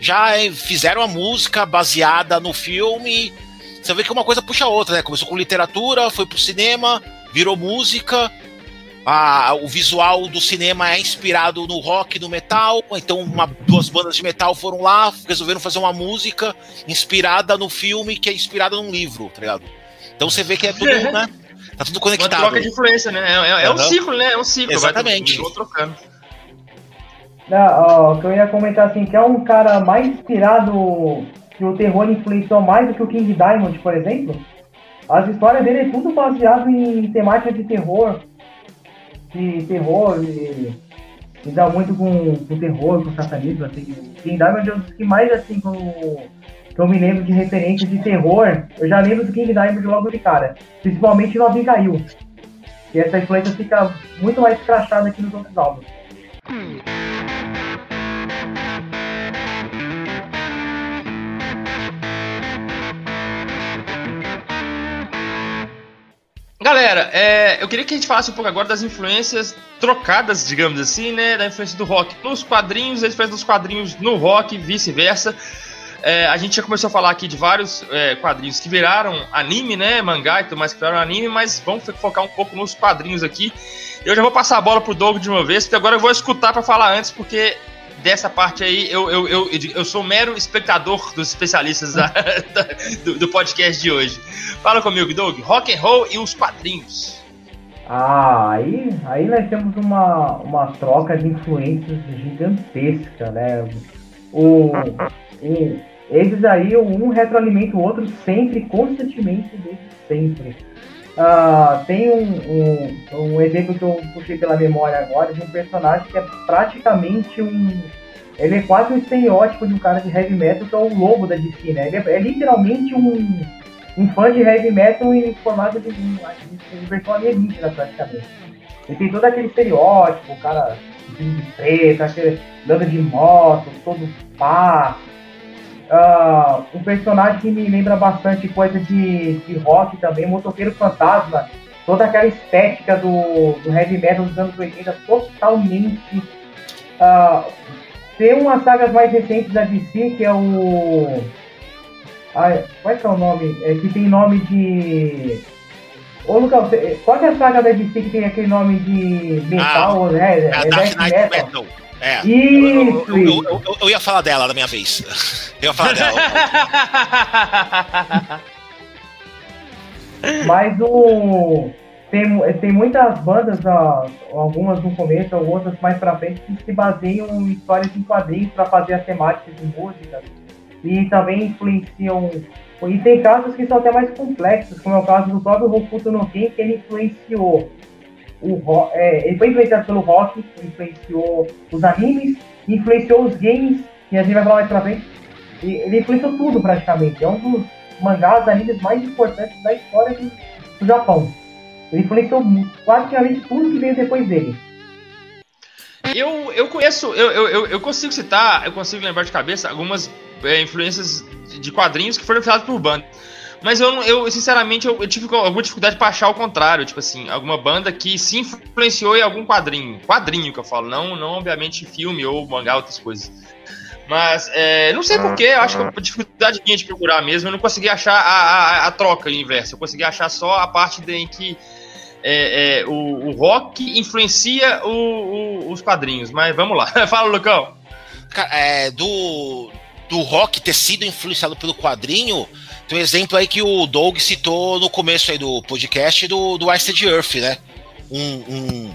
já fizeram a música baseada no filme. Você vê que uma coisa puxa a outra, né? Começou com literatura, foi pro cinema, virou música. A, o visual do cinema é inspirado no rock, no metal. Então, uma, duas bandas de metal foram lá, resolveram fazer uma música inspirada no filme, que é inspirada num livro, tá ligado? Então você vê que é tudo, né? Tá tudo conectado. Uma troca de influência, né? É, é, é uhum. um ciclo, né? É um ciclo. Exatamente. Vai trocando. Não, ó, que eu ia comentar assim, que é um cara mais inspirado, que o terror influenciou mais do que o King Diamond, por exemplo. As histórias dele é tudo baseado em temática de terror. De terror, e dá muito com, com terror, com satanismo, assim. King Diamond é um dos que mais, assim, com que eu me lembro de referências de terror, eu já lembro do King Diamond logo de cara. Principalmente no Abigail. E essa influência fica muito mais crachada aqui nos outros álbuns. Galera, é, eu queria que a gente falasse um pouco agora das influências trocadas, digamos assim, né? Da influência do rock nos quadrinhos, a influência dos quadrinhos no rock vice-versa. É, a gente já começou a falar aqui de vários é, quadrinhos que viraram anime, né? Mangá e tudo mais que viraram anime, mas vamos focar um pouco nos quadrinhos aqui. Eu já vou passar a bola pro Doug de uma vez, porque agora eu vou escutar para falar antes, porque dessa parte aí eu, eu, eu, eu sou mero espectador dos especialistas da, da, do, do, podcast de hoje. Fala comigo, Doug. Rock and roll e os quadrinhos. Ah, aí, aí nós temos uma, uma troca de influências gigantesca, né? O, o, eles aí, um retroalimenta o outro sempre, constantemente, sempre. Uh, tem um, um, um, exemplo que eu puxei pela memória agora de um personagem que é praticamente um. Ele é quase um estereótipo de um cara de heavy metal, que é o lobo da DC, né? Ele é, é literalmente um, um fã de heavy metal em formato de, de, de versão alienígena, praticamente. Ele tem todo aquele estereótipo, o cara de preto, andando de moto, todo pá, Uh, um personagem que me lembra bastante coisa de, de rock também, Motoqueiro Fantasma, toda aquela estética do, do heavy metal dos anos 80, totalmente. Uh, tem umas sagas mais recentes da DC, que é o. Ah, qual é que é o nome? É, que tem nome de. Ô, Lucas, qual é a saga da DC que tem aquele nome de metal, ah, né? É, é Dark Knight Metal. metal. É. Isso, eu, eu, eu, eu, ia falar dela da minha vez. Eu ia falar dela. Mas o. Tem, tem muitas bandas, algumas no começo, outras mais pra frente, que se baseiam em histórias em quadrinhos para fazer as temáticas de música. E também influenciam. E tem casos que são até mais complexos, como é o caso do próprio Rokuto no Ken, que ele influenciou o rock, é, ele foi influenciado pelo rock, influenciou os animes, influenciou os games, que a gente vai falar mais pra frente. E ele influenciou tudo praticamente. É um dos mangás, animes mais importantes da história do, do Japão. Ele influenciou praticamente tudo que veio depois dele. Eu, eu conheço, eu, eu, eu consigo citar, eu consigo lembrar de cabeça algumas é, influências de quadrinhos que foram influenciadas por bandas. Mas eu, eu sinceramente, eu, eu, tive alguma dificuldade para achar o contrário. Tipo assim, alguma banda que se influenciou em algum quadrinho. Quadrinho que eu falo, não, não obviamente filme ou mangá, outras coisas. Mas é, não sei porquê, eu acho que é dificuldade minha de procurar mesmo. Eu não consegui achar a, a, a troca inversa. Eu consegui achar só a parte de, em que é, é, o, o, rock influencia o, o, os quadrinhos. Mas vamos lá. Fala, Lucão. É, do, do rock ter sido influenciado pelo quadrinho, tem um exemplo aí que o Doug citou no começo aí do podcast do, do Ice Earth, né? Um, um,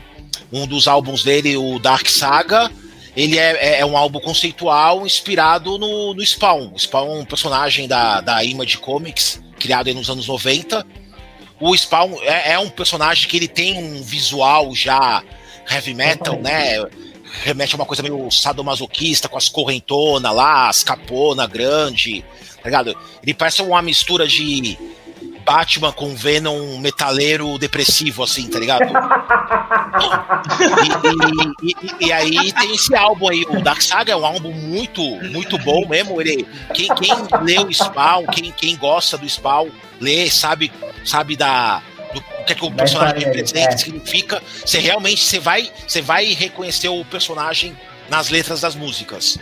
um dos álbuns dele, o Dark Saga, ele é, é, é um álbum conceitual inspirado no, no Spawn. O Spawn é um personagem da, da Image Comics, criado aí nos anos 90. O Spawn é, é um personagem que ele tem um visual já heavy metal, né? Remete a uma coisa meio sadomasoquista, com as correntonas lá, as capona grande, tá ligado? Ele parece uma mistura de Batman com Venom metaleiro depressivo, assim, tá ligado? e, e, e, e, aí tem esse álbum aí, o Dark Saga é um álbum muito, muito bom mesmo. Ele, quem, quem lê o Spawn, quem, quem gosta do Spawn, lê, sabe, sabe da, que, é que o personagem representa, é. significa. Você realmente você vai, você vai reconhecer o personagem nas letras das músicas.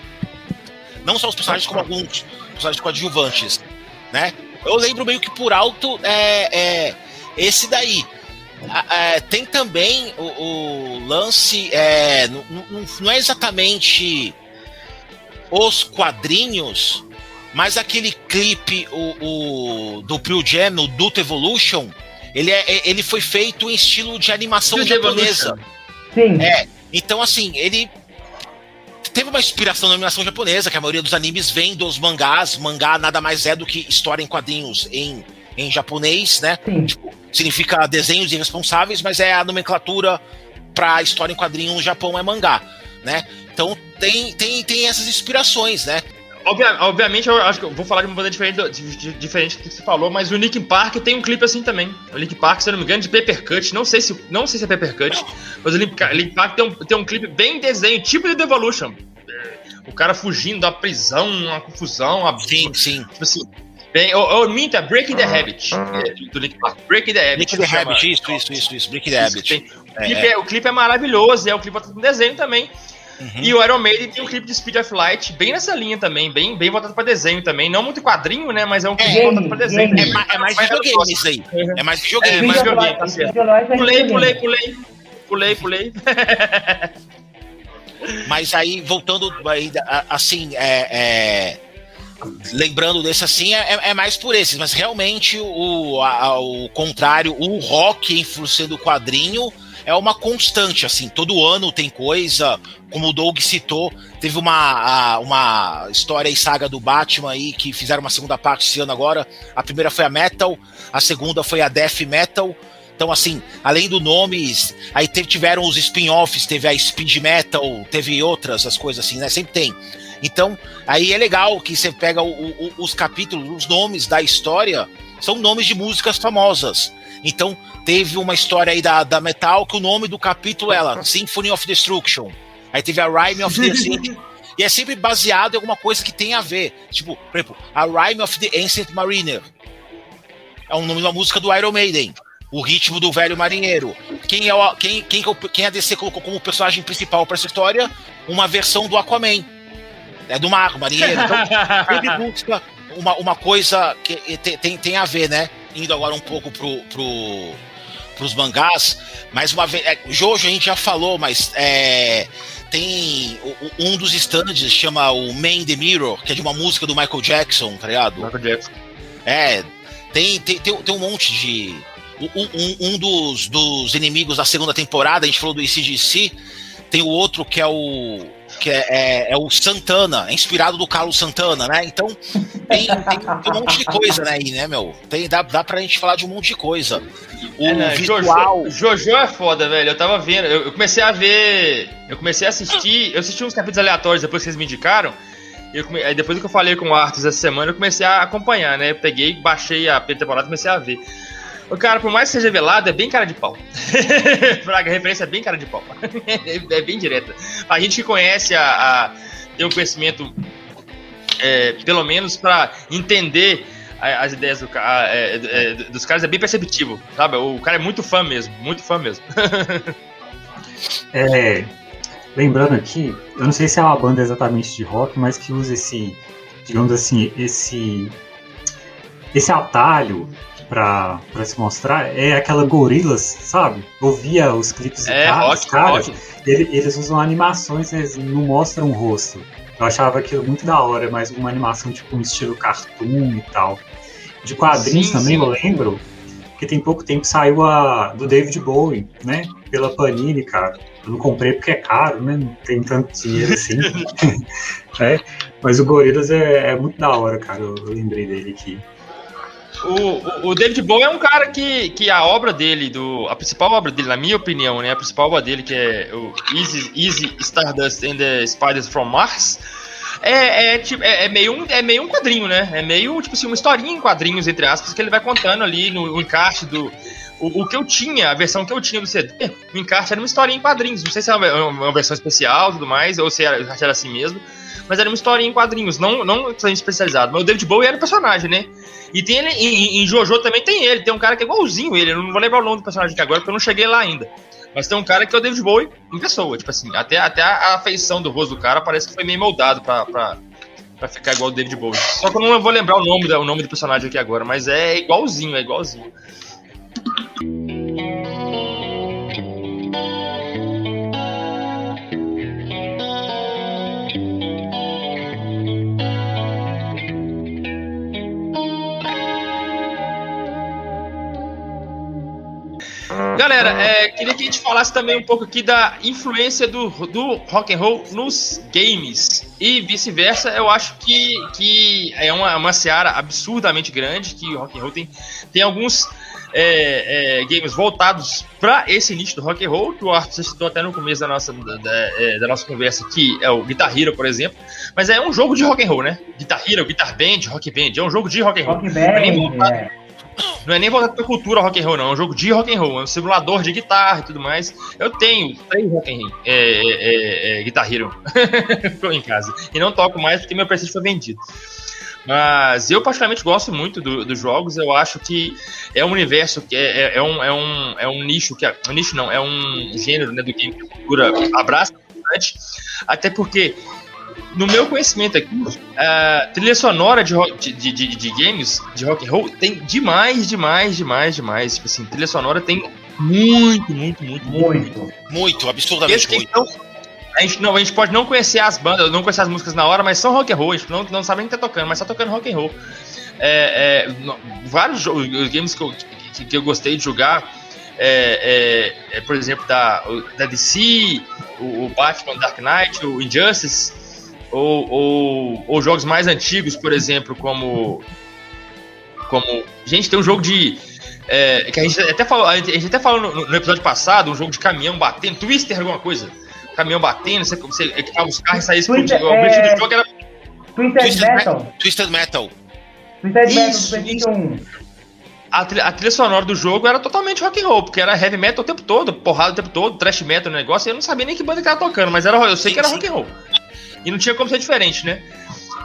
Não só os personagens, como alguns personagens coadjuvantes, né? Eu lembro meio que por alto é, é esse daí. É, tem também o, o lance, é, não, não, é exatamente os quadrinhos, mas aquele clipe o, o do Pearl Jam, no Duto Evolution, ele, é, ele foi feito em estilo de animação japonesa. Sim. É, então assim, ele teve uma inspiração na animação japonesa, que a maioria dos animes vem dos mangás. Mangá nada mais é do que história em quadrinhos em, em japonês, né? Tipo, significa desenhos irresponsáveis, mas é a nomenclatura para história em quadrinhos no Japão é mangá, né? Então tem, tem, tem essas inspirações, né? Obviamente, eu acho que eu vou falar de uma banda diferente, diferente do que você falou, mas o Linkin Park tem um clipe assim também. O Linkin Park, se eu não me engano, de Papercut. Não sei se, não sei se é Papercut, mas o Linkin Park tem um, tem um clipe bem desenho, tipo de Devolution. O cara fugindo da prisão, uma confusão. Uma, sim, sim. Tipo assim. Bem, ou, minta, Breaking the Habit. É, do Linkin Park. Breaking the Habit. Breaking the Habit, isso, isso, isso, isso. Breaking the Habit. É, o, clipe é, o clipe é maravilhoso, é o clipe com desenho também. Uhum. E o Iron Maiden tem um clipe de Speed of Light bem nessa linha também, bem, bem voltado pra desenho também. Não muito quadrinho, né? Mas é um clipe é, voltado pra desenho. É, é, mais videogame isso aí. É mais videogame. É mais videogame, tá certo. Pulei, pulei, pulei. Pulei, pulei. Mas aí, voltando aí, assim, é, é, lembrando desse assim, é, é, mais por esses, mas realmente o, a, o contrário, o rock influenciando o quadrinho é uma constante, assim, todo ano tem coisa, como o Doug citou, teve uma, uma história e saga do Batman aí, que fizeram uma segunda parte esse ano agora, a primeira foi a Metal, a segunda foi a Death Metal, então, assim, além do nome, aí teve, tiveram os spin-offs, teve a Speed Metal, teve outras, as coisas assim, né? Sempre tem. Então, aí é legal que você pega o, o, os capítulos, os nomes da história, são nomes de músicas famosas. Então, teve uma história aí da, da Metal que o nome do capítulo é ela, Symphony of Destruction. Aí teve a Rhyme of the City. e é sempre baseado em alguma coisa que tem a ver. Tipo, por exemplo, a Rhyme of the Ancient Mariner. É o nome de uma música do Iron Maiden. O ritmo do velho marinheiro. Quem, é o, quem, quem, quem a DC colocou como personagem principal para essa história? Uma versão do Aquaman. É do mar, marinheiro. Então, ele busca uma, uma coisa que tem, tem, tem a ver, né? Indo agora um pouco pro, pro, pros mangás, mais uma vez. É, Jojo a gente já falou, mas é, tem um dos stands chama o Man the Mirror, que é de uma música do Michael Jackson, tá ligado? Michael Jackson. É, tem, tem, tem, tem um monte de. Um, um dos, dos inimigos da segunda temporada, a gente falou do ICGC, tem o outro que é o que é, é, é, o Santana, é inspirado do Carlos Santana, né? Então tem, tem, um monte de coisa né, aí, né, meu? Tem, dá, dá pra gente falar de um monte de coisa. O é, né, visual. Jojo, Jojo é foda, velho. Eu tava vendo, eu, eu, comecei a ver. Eu comecei a assistir. Eu assisti uns capítulos aleatórios depois que vocês me indicaram. Eu aí depois que eu falei com o Arthur essa semana, eu comecei a acompanhar, né? Eu peguei, baixei a temporada e comecei a ver. O cara, por mais que seja velado, é bem cara de pau. Fraga, referência é bem cara de pau. é, bem direta. A gente que conhece a, a tem um conhecimento, é, pelo menos para entender as ideias do, a, é, é, dos caras é bem perceptível, sabe? O cara é muito fã mesmo, muito fã mesmo. é, lembrando aqui, eu não sei se é uma banda exatamente de rock, mas que usa esse, digamos assim, esse esse atalho pra, pra se mostrar é aquela Gorilas, sabe? Eu via os clipes é, dos caras, ele, eles usam animações, eles não mostram o rosto. Eu achava aquilo muito da hora, mas uma animação tipo um estilo cartoon e tal. De quadrinhos sim, também, sim. eu lembro que tem pouco tempo saiu a do David Bowie, né? Pela Panini, cara. Eu não comprei porque é caro, né? Não tem tanto dinheiro assim. é, mas o Gorilas é, é, muito da hora, cara. Eu, eu lembrei dele aqui. O, o, David Bowie é um cara que, que a obra dele, do, a principal obra dele, na minha opinião, né? A principal obra dele, que é o Easy, Easy Stardust and the Spiders from Mars, É, é, é, é, meio um, é meio um quadrinho, né? É meio, tipo assim, uma historinha em quadrinhos, entre aspas, que ele vai contando ali no, no encarte do. O, o, que eu tinha, a versão que eu tinha do CD, o encarte era uma historinha em quadrinhos. Não sei se é uma, uma versão especial e tudo mais, ou se era, era assim mesmo. Mas era uma historinha em quadrinhos, não, não especializado. Mas o David Bowie era o personagem, né? E tem ele, em, em Jojo também tem ele, tem um cara que é igualzinho ele, eu não vou lembrar o nome do personagem aqui agora, porque eu não cheguei lá ainda. Mas tem um cara que é o David Bowie em pessoa, tipo assim, até, até a, feição do rosto do cara parece que foi meio moldado pra, pra, pra ficar igual o David Bowie. Só que eu não vou lembrar o nome, o nome do personagem aqui agora, mas é igualzinho, é igualzinho. Galera, é, queria que a gente falasse também um pouco aqui da influência do, do rock and roll nos games e vice-versa. Eu acho que, que é uma, uma seara absurdamente grande que o rock and roll tem, tem alguns é, é, games voltados para esse nicho do rock and roll que o Arthur citou até no começo da nossa, da, da, é, da, nossa conversa, que é o Guitar Hero, por exemplo. Mas é um jogo de rock and roll, né? Guitar Hero, Guitar Band, Rock Band, é um jogo de rock and roll. Rock Band, é. Não é nem voltado pra cultura rock and roll, não. É um jogo de rock and roll, é um simulador de guitarra e tudo mais. Eu tenho três rock and roll, é, é, é, é Guitar Hero em casa. E não toco mais porque meu presente foi vendido. Mas eu particularmente gosto muito do, dos jogos. Eu acho que é um universo que é, é, é, um, é, um, é um nicho que. Um nicho não, é um gênero né, do game que a cultura abraça bastante. Até porque no meu conhecimento aqui, a trilha sonora de, de, de, de, games, de rock and roll, tem demais, demais, demais, demais. Tipo assim, trilha sonora tem muito, muito, muito, muito. Muito, absurdamente muito. Então, a gente, não, a gente pode não conhecer as bandas, não conhecer as músicas na hora, mas são rock and roll, a gente não, não sabe nem que tá tocando, mas tá tocando rock and roll. É, é, no, vários jogos, games que eu, que, que eu gostei de jogar, é, é, é, por exemplo, da, da DC, o, o Batman Dark Knight, o Injustice, ou, ou, ou, jogos mais antigos, por exemplo, como. Como. Gente, tem um jogo de. É, que a gente até falou, a gente até falou no, no, episódio passado, um jogo de caminhão batendo, Twister, alguma coisa. Caminhão batendo, você, você equipava os carros e saía explodindo. O objetivo do jogo era. Twisted, Twisted Metal. Twisted Metal. Twisted Metal do PlayStation A trilha, a trilha, sonora do jogo era totalmente rock and roll, porque era heavy metal o tempo todo, porrada o tempo todo, thrash metal no negócio, e eu não sabia nem que banda que tava tocando, mas era, eu sei que era rock and roll. E não tinha como ser diferente, né?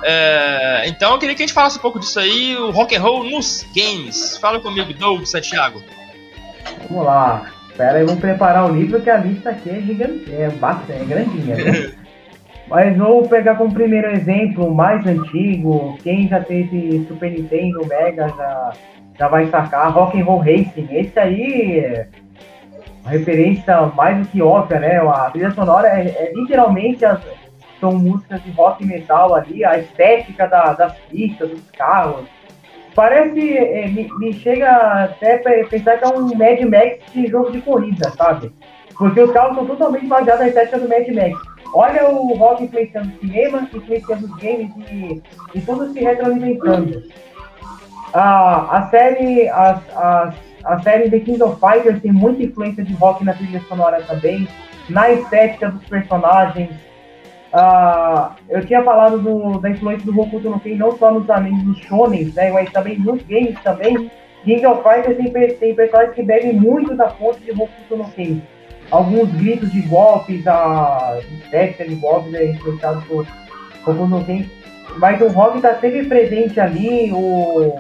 É, então eu queria que a gente falasse um pouco disso aí, o rock and roll nos games. Fala comigo, Doug Santiago. Vamos lá. Espera aí, vamos preparar o livro que a lista aqui é gigante, é, bastante, é grandinha. Né? Mas vou pegar como primeiro exemplo mais antigo, quem já teve Super Nintendo, Mega já, já vai sacar, Rock and Roll Racing. Esse aí é uma referência mais do que óbvia, né? A trilha sonora é, é literalmente as, são músicas de rock e metal ali, a estética da, das pistas, dos carros. Parece, é, me, me, chega até pensar que é um Mad Max de jogo de corrida, sabe? Porque os carros são totalmente baseados na estética do Mad Max. Olha o rock influenciando o cinema, influenciando os games e, e tudo se retroalimentando. A, a série, a, a, a série The King of Fighters tem muita influência de rock na trilha sonora também, na estética dos personagens, Uh, eu tinha falado do, da influência do Hokuto no Ken não só nos animes dos shonen, né, mas também nos games também. King of Fighters tem, tem personagens que bebem muito da fonte de Hokuto no Ken. Alguns gritos de golpes, a técnica de golpes é influenciado por Hokuto no Ken. Mas o rock está sempre presente ali. O,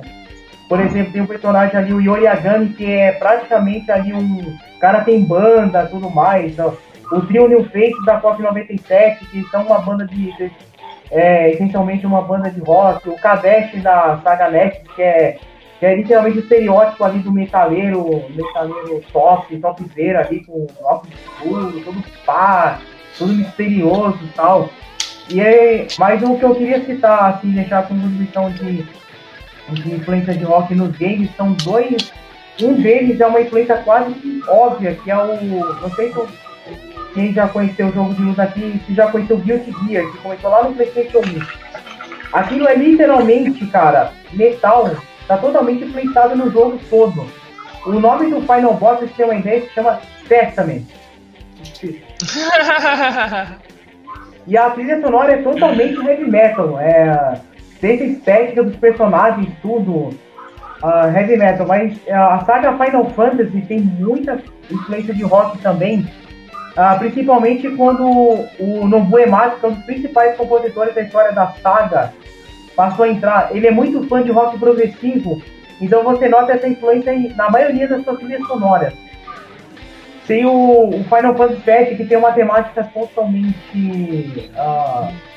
por exemplo, tem um personagem ali, o Yoriagami, que é praticamente ali um cara tem banda tudo mais. Então, o trio New Face da COP 97, que são uma banda de. de é, essencialmente uma banda de rock, o Kadesh da Saga Next, que é, que é literalmente o estereótipo ali do metaleiro, metaleiro top, topzera ali, com óculos escuros, todo pá, todo misterioso e tal. E é, mas o que eu queria citar, assim, deixar como lição de, de influência de rock nos games, são dois. Um deles é uma influência quase óbvia, que é o. Não sei se quem já conheceu o jogo de luta aqui, se já conheceu Guilty Gear, que começou lá no PlayStation 1. Aquilo é literalmente, cara, metal, tá totalmente influenciado no jogo todo. O nome do Final Boss, pra você uma ideia, se chama Testament. E a trilha sonora é totalmente heavy metal. É, desde a estética dos personagens, tudo. Uh, heavy metal, mas uh, a saga Final Fantasy tem muita influência de rock também, uh, principalmente quando o Nobuo Ematsu, que é um dos principais compositores da história da saga, passou a entrar. Ele é muito fã de rock progressivo, então você nota essa influência na maioria das suas trilhas sonoras. Tem o, o, Final Fantasy VII, que tem uma temática totalmente. Uh,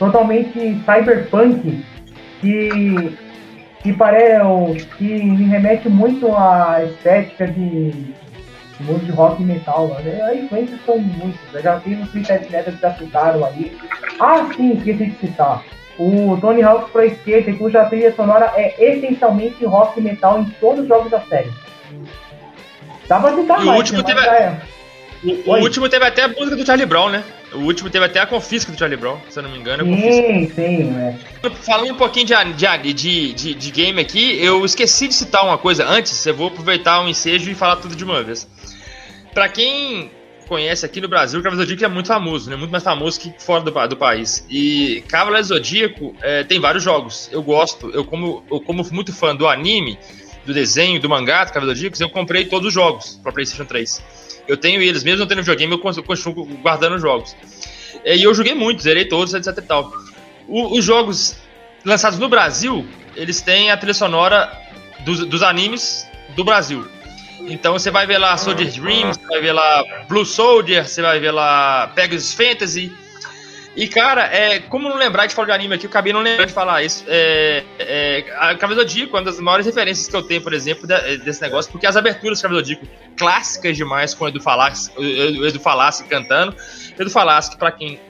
totalmente cyberpunk, que, que, parece, que me remete muito à estética de, de mundo de rock e metal. Né? As influências são muitas. Eu já vi uns Twisted Metal que já citaram aí. Ah, sim, esqueci de citar o Tony Hawk Pro Skater, cuja trilha sonora é essencialmente rock e metal em todos os jogos da série. Dá pra citar e mais, o último, teve, é... o, o último teve até a música do Charlie Brown, né? O último teve até a confisca do Charlie Brown, se eu não me engano. Sim, sim, é. Falando um pouquinho de, de, de, de, game aqui, eu esqueci de citar uma coisa antes, eu vou aproveitar o um ensejo e falar tudo de uma vez. Pra quem conhece aqui no Brasil, o Cavaleiro Zodíaco é muito famoso, né? Muito mais famoso que fora do, do país. E Cavaleiro Zodíaco é, tem vários jogos. Eu gosto, eu como, eu como muito fã do anime, do desenho, do mangá do Cavaleiro Zodíaco, eu comprei todos os jogos para PlayStation 3. Eu tenho eles, mesmo não tendo videogame, eu continuo guardando os jogos. E eu joguei muito, zerei todos, etc e tal. O, os jogos lançados no Brasil, eles têm a trilha sonora dos, dos animes do Brasil. Então você vai ver lá Soldier Dreams, você vai ver lá Blue Soldier, você vai ver lá Pegasus Fantasy. E, cara, é, como não lembrar de falar de anime aqui, eu acabei não lembrando de falar isso. É, é, a Cavaleiro é uma das maiores referências que eu tenho, por exemplo, desse negócio, porque as aberturas do Cavaleiro clássicas demais, com o Edu Falaschi, Edu Falaschi cantando. Edu Falaschi, pra quem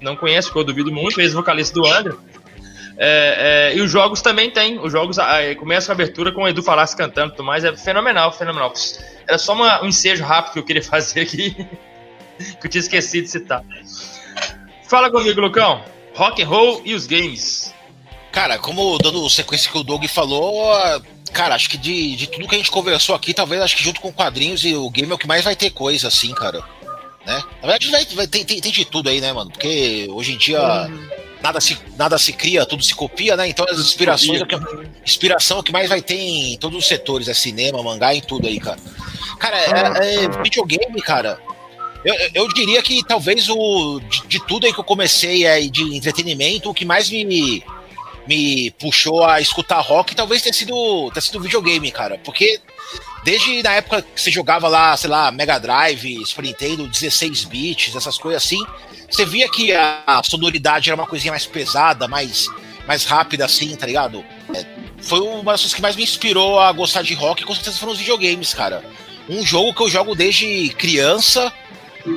não conhece, que eu duvido muito, ex-vocalista do Angra, é, é, e os jogos também tem. Os jogos é, começam a abertura com o Edu Falassi cantando e tudo mais. É fenomenal, fenomenal. Era só uma, um ensejo rápido que eu queria fazer aqui. que eu tinha esquecido de citar. Fala comigo, Lucão. Rock and roll e os games. Cara, como dando sequência que o Doug falou, cara, acho que de, de tudo que a gente conversou aqui, talvez acho que junto com quadrinhos e o game é o que mais vai ter coisa, assim, cara. Né? Na verdade, vai, vai, tem, tem, tem de tudo aí, né, mano? Porque hoje em dia. Hum nada se, nada se cria, tudo se copia, né? Então as inspirações, é que, inspiração é o que mais vai ter em todos os setores, é cinema, mangá, em tudo aí, cara. Cara, é, é videogame, cara. Eu, eu diria que talvez o de, de, tudo aí que eu comecei aí de entretenimento, o que mais me, me puxou a escutar rock talvez tenha sido, tenha sido videogame, cara. Porque desde na época que você jogava lá, sei lá, Mega Drive, Super Nintendo, 16 bits, essas coisas assim, você via que a sonoridade era uma coisinha mais pesada, mais, mais rápida, assim, tá ligado? É, foi uma das coisas que mais me inspirou a gostar de rock, com certeza foram os videogames, cara. Um jogo que eu jogo desde criança,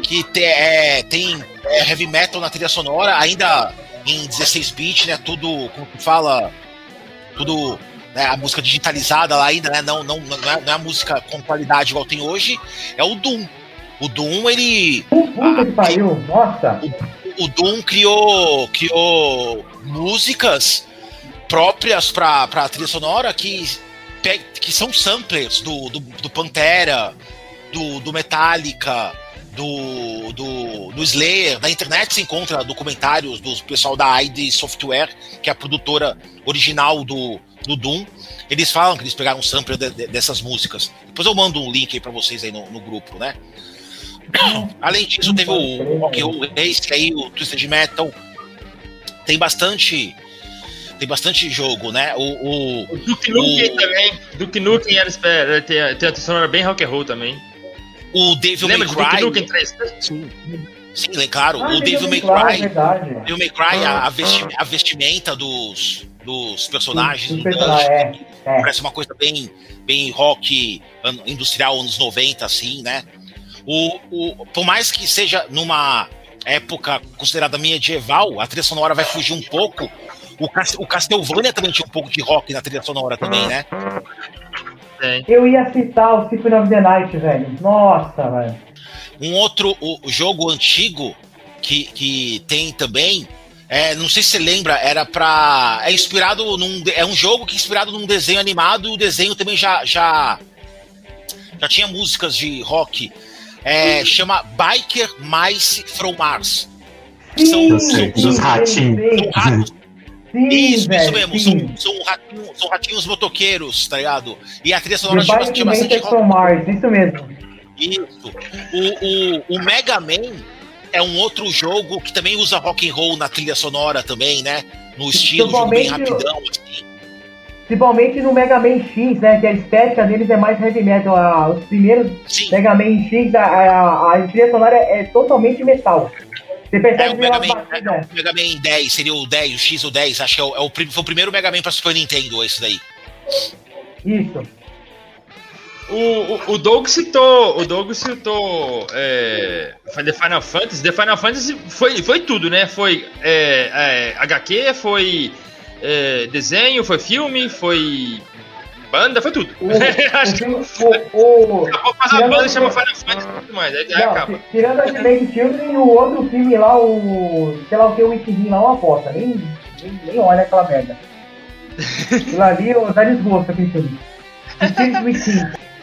que te, é, tem é, heavy metal na trilha sonora, ainda em 16 bits, né? Tudo, como que fala, tudo né, a música digitalizada lá ainda, né? Não, não, não, é, não é a música com qualidade igual tem hoje, é o Doom. O Doom, ele. Puta que pariu, nossa! O, o Doom criou, criou músicas próprias para a trilha sonora que, que são samplers do, do, do Pantera, do, do Metallica, do, do, do Slayer. Na internet se encontra documentários do pessoal da ID Software, que é a produtora original do, do Doom. Eles falam que eles pegaram um sampler de, de, dessas músicas. Depois eu mando um link aí para vocês aí no, no grupo, né? Além disso, teve o Rock Roll Race, aí o Twisted Metal. Tem bastante. Tem bastante jogo, né? O, o, o Duke Nukem também. Duke Nukem era, tem, tem a sonora bem rock and roll também. O Devil May Cry. Duke Nukem 3? Sim. Sim, claro. Ah, o Devil May Cry. Devil May Cry, a, a, vestimenta dos, dos personagens. é, é. Parece uma coisa bem, bem rock industrial anos 90, assim, né? O, o, por mais que seja numa época considerada medieval, a trilha sonora vai fugir um pouco. O, o Castlevania também tinha um pouco de rock na trilha sonora também, né? Eu ia citar o Symphony of the Night, velho. Nossa, velho. Um outro o, jogo antigo que, que tem também, é, não sei se você lembra, era pra. É inspirado num. É um jogo que é inspirado num desenho animado e o desenho também já. já, já tinha músicas de rock é, chama Biker Mice from Mars. Sim, sei, sim, dos sim, ratinhos. sim. Isso, velho, isso mesmo. sim. São, são, ratinhos, são ratinhos motoqueiros, tá ligado? E a trilha sonora tinha, tinha bastante Mars, isso mesmo. Isso. O, o, o Mega Man é um outro jogo que também usa rock and roll na trilha sonora também, né? No estilo jogo bem o- rapidão, assim. Principalmente no Mega Man X, né? Que a estética deles é mais heavy metal. Os primeiros Sim. Mega Man X, a, a, a trilha sonora é, é totalmente metal. Você É, percebe o pela Mega Man, batida. é, o Mega Man 10 seria o 10, o X ou 10, acho que é o, é o foi o primeiro Mega Man pra Super Nintendo, esse daí. Isso. O, o, o Doug citou. O Doug citou. É, The Final Fantasy. The Final Fantasy foi, foi tudo, né? Foi é, é, HQ, foi é, desenho, foi filme, foi banda, foi tudo. O, Acho que o, o, daqui a pouco faz a banda e chama Final Fantasy e tudo mais. Aí, aí não, acaba. ti- tirando a Advent Children, o outro filme lá, o. sei lá o que, o Wikidin lá, é uma aposta. Nem, nem, nem olha aquela merda. Aquilo ali, dá desgosto aquele filme.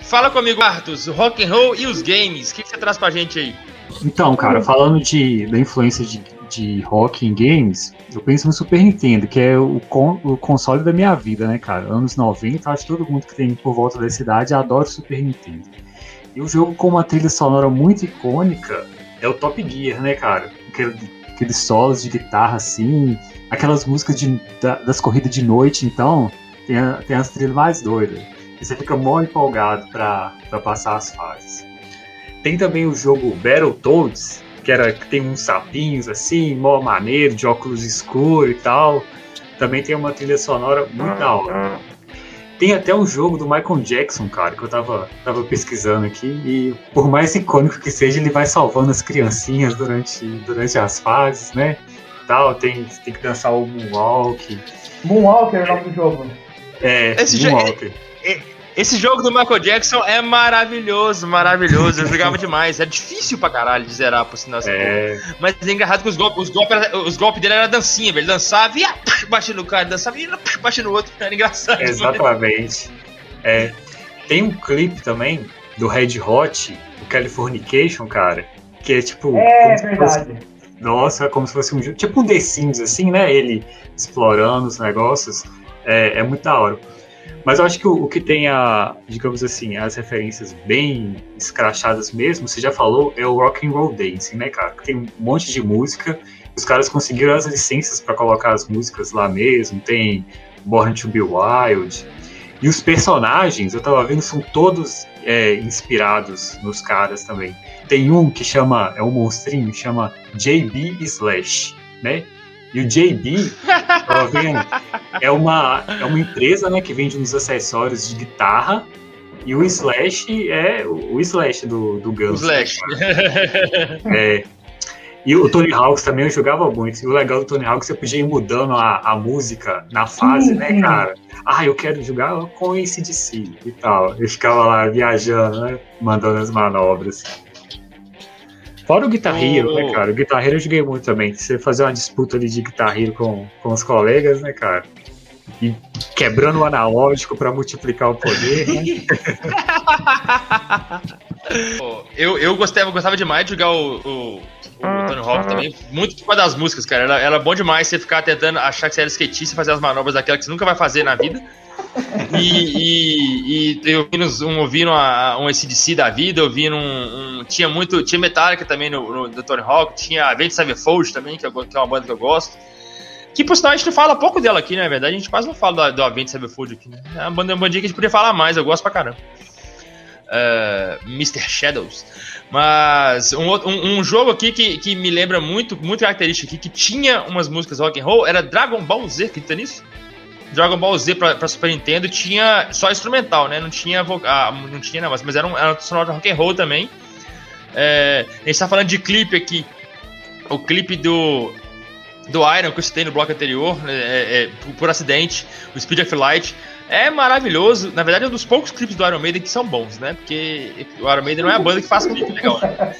Fala comigo, Arthur, o rock and roll e os games. O que, que você traz pra gente aí? Então, cara, falando de, da influência de, de rock em games, eu penso no Super Nintendo, que é o, con- o console da minha vida, né, cara? Anos 90, acho que todo mundo que tem por volta da cidade adora o Super Nintendo. E o jogo com uma trilha sonora muito icônica é o Top Gear, né, cara? Aquele- Aqueles solos de guitarra assim, aquelas músicas de- da- das corridas de noite, então, tem, a- tem as trilhas mais doidas. E você fica mó empolgado pra, pra passar as fases. Tem também o jogo Battletoads, que era que tem uns sapinhos assim, mó maneiro, de óculos escuros e tal. Também tem uma trilha sonora muito da hora. Tem até um jogo do Michael Jackson, cara, que eu tava, tava pesquisando aqui, e por mais icônico que seja, ele vai salvando as criancinhas durante, durante as fases, né? Tal, tem, tem que dançar o Moonwalk. Moonwalker é o nome do jogo. É, Esse jogo- Moonwalker. Esse jogo do Michael Jackson é maravilhoso, maravilhoso. Eu jogava demais. É difícil pra caralho de zerar, por sinal. É, Mas é engraçado que os golpes, os golpes, os golpes dele era dancinha, velho. Ele dançava e ia, batia no cara, dançava e ia, batia no outro. Era engraçado. Exatamente. É, tem um clipe também do Red Hot, o Californication, cara, que é tipo. É fosse- verdade. nossa, é como se fosse um jogo. Tipo um The Sims, assim, né? Ele explorando os negócios. É, é muito da hora. Mas eu acho que o, o que tem a, digamos assim, as referências bem escrachadas mesmo, você já falou, é o Rock and Roll Dancing, né, cara? Tem um monte de música, os caras conseguiram as licenças pra colocar as músicas lá mesmo, tem Born to Be Wild. E os personagens, eu tava vendo, são todos é, inspirados nos caras também. Tem um que chama, é um monstrinho, chama JB Slash, né? E o JB, tava vendo, é uma, é uma empresa, né, que vende uns acessórios de guitarra. E o Slash é o o Slash do, do O Guns. Slash. É. E o Tony Hawks também eu jogava muito. E o legal do Tony Hawks você podia ir mudando a, a música na fase, né, sim. cara? Ah, eu quero jogar com esse de si e tal. Eu ficava lá viajando, né? Mandando as manobras. Fora o Guitar Hero, Oh. né, cara? O Guitar Hero eu joguei muito também. Você fazer uma disputa ali de Guitar Hero com, com os colegas, né, cara? E quebrando o analógico pra multiplicar o poder, né? Eu, eu gostava, gostava demais de jogar o, o, o Tony Hawk também. Muito por causa das músicas, cara. Era, era bom demais você ficar tentando achar que você era skatista e fazer as manobras daquela que você nunca vai fazer na vida. E, e, e eu ouvindo, um, ouvindo um ACDC da vida, ouvindo um, um- Tinha muito. Tinha Metallica também no, no, Tony Hawk, tinha Avenged Sevenfold também, que, eu go- que é uma banda que eu gosto. Que por sinal a gente fala pouco dela aqui, né? Na verdade, a gente quase não fala do, do Avenged Sevenfold aqui, né? É uma banda, uma bandinha que a gente podia falar mais, eu gosto pra caramba. É, Mr. Shadows. Mas um, um, um jogo aqui que, que me lembra muito, muito característico aqui, que tinha umas músicas rock and roll, era Dragon Ball Z, acredita nisso? Dragon Ball Z pra, pra Super Nintendo tinha só instrumental, né? Não tinha vocal, não tinha não, mas, era um, era um sonoro rock and roll também. É, a gente tá falando de clipe aqui. O clipe do do Iron que eu citei no bloco anterior, né, é, é, por, por acidente, o Speed of Light. É maravilhoso. Na verdade, é um dos poucos clipes do Iron Maiden que são bons, né? Porque o Iron Maiden não é a banda que faz clipe legal. né?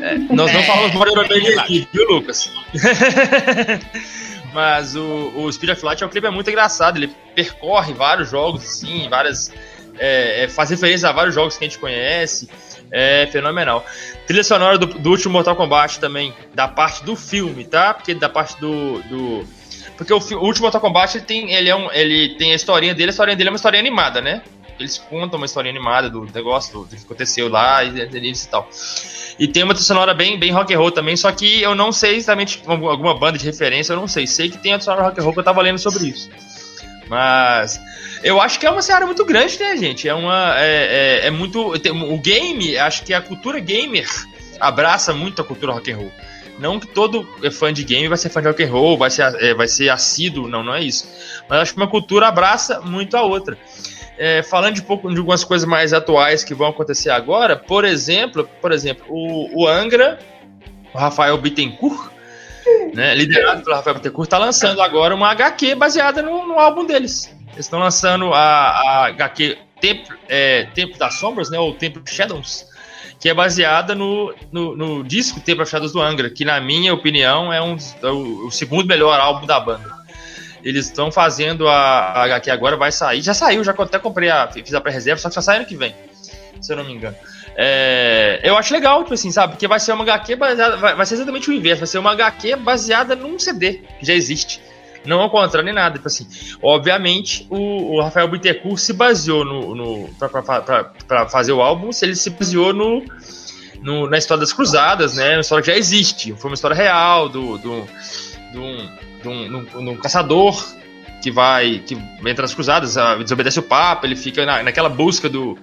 É, nós não É, falamos do Iron Maiden aqui, viu, Lucas? Mas o, o Speed of Light é um clipe muito engraçado. Ele percorre vários jogos, assim, várias. É, é, faz referência a vários jogos que a gente conhece. É fenomenal. Trilha sonora do, do, último Mortal Kombat também, da parte do filme, tá? Porque da parte do. do... Porque o, o, último Mortal Kombat ele tem, ele, é um, ele tem a historinha dele, a historinha dele é uma historinha animada, né? Eles contam uma historinha animada do negócio, do, do que aconteceu lá e, e, e tal. E tem uma trilha sonora bem, bem rock and roll também, só que eu não sei exatamente alguma banda de referência, eu não sei. Sei que tem a sonora rock and roll que eu tava lendo sobre isso. Mas eu acho que é uma seara muito grande, né, gente? É uma. É, é, é muito. O game, acho que a cultura gamer abraça muito a cultura rock and roll. Não que todo fã de game vai ser fã de rock and roll, vai ser, é, vai ser assíduo, não, não é isso. Mas acho que uma cultura abraça muito a outra. É, falando de pouco de algumas coisas mais atuais que vão acontecer agora, por exemplo, por exemplo, o, o Angra, o Rafael Bittencourt, né, liderado pelo Rafael Bittencourt, está lançando agora uma HQ baseada no, no álbum deles. Eles estão lançando a, a HQ Templo, é, Templo das Sombras, né, ou Templo Shadows, que é baseada no, no, no disco Templo of Shadows do Angra, que na minha opinião é, um, é o, o segundo melhor álbum da banda. Eles estão fazendo a, HQ agora, vai sair. Já saiu, já até comprei a. Fiz a pré-reserva, só que só sai ano que vem. Se eu não me engano. É, eu acho legal, tipo assim, sabe? Porque vai ser uma HQ baseada. Vai, vai ser exatamente o inverso. Vai ser uma HQ baseada num CD que já existe. Não ao contrário nem nada. Tipo assim, obviamente, o, o Rafael Bittencourt se baseou no. no para fazer o álbum, se ele se baseou no, no, na história das cruzadas, né? Uma história que já existe. Foi uma história real do. do, do de um, caçador que vai que entra nas cruzadas, desobedece o Papa, ele fica na, naquela busca do,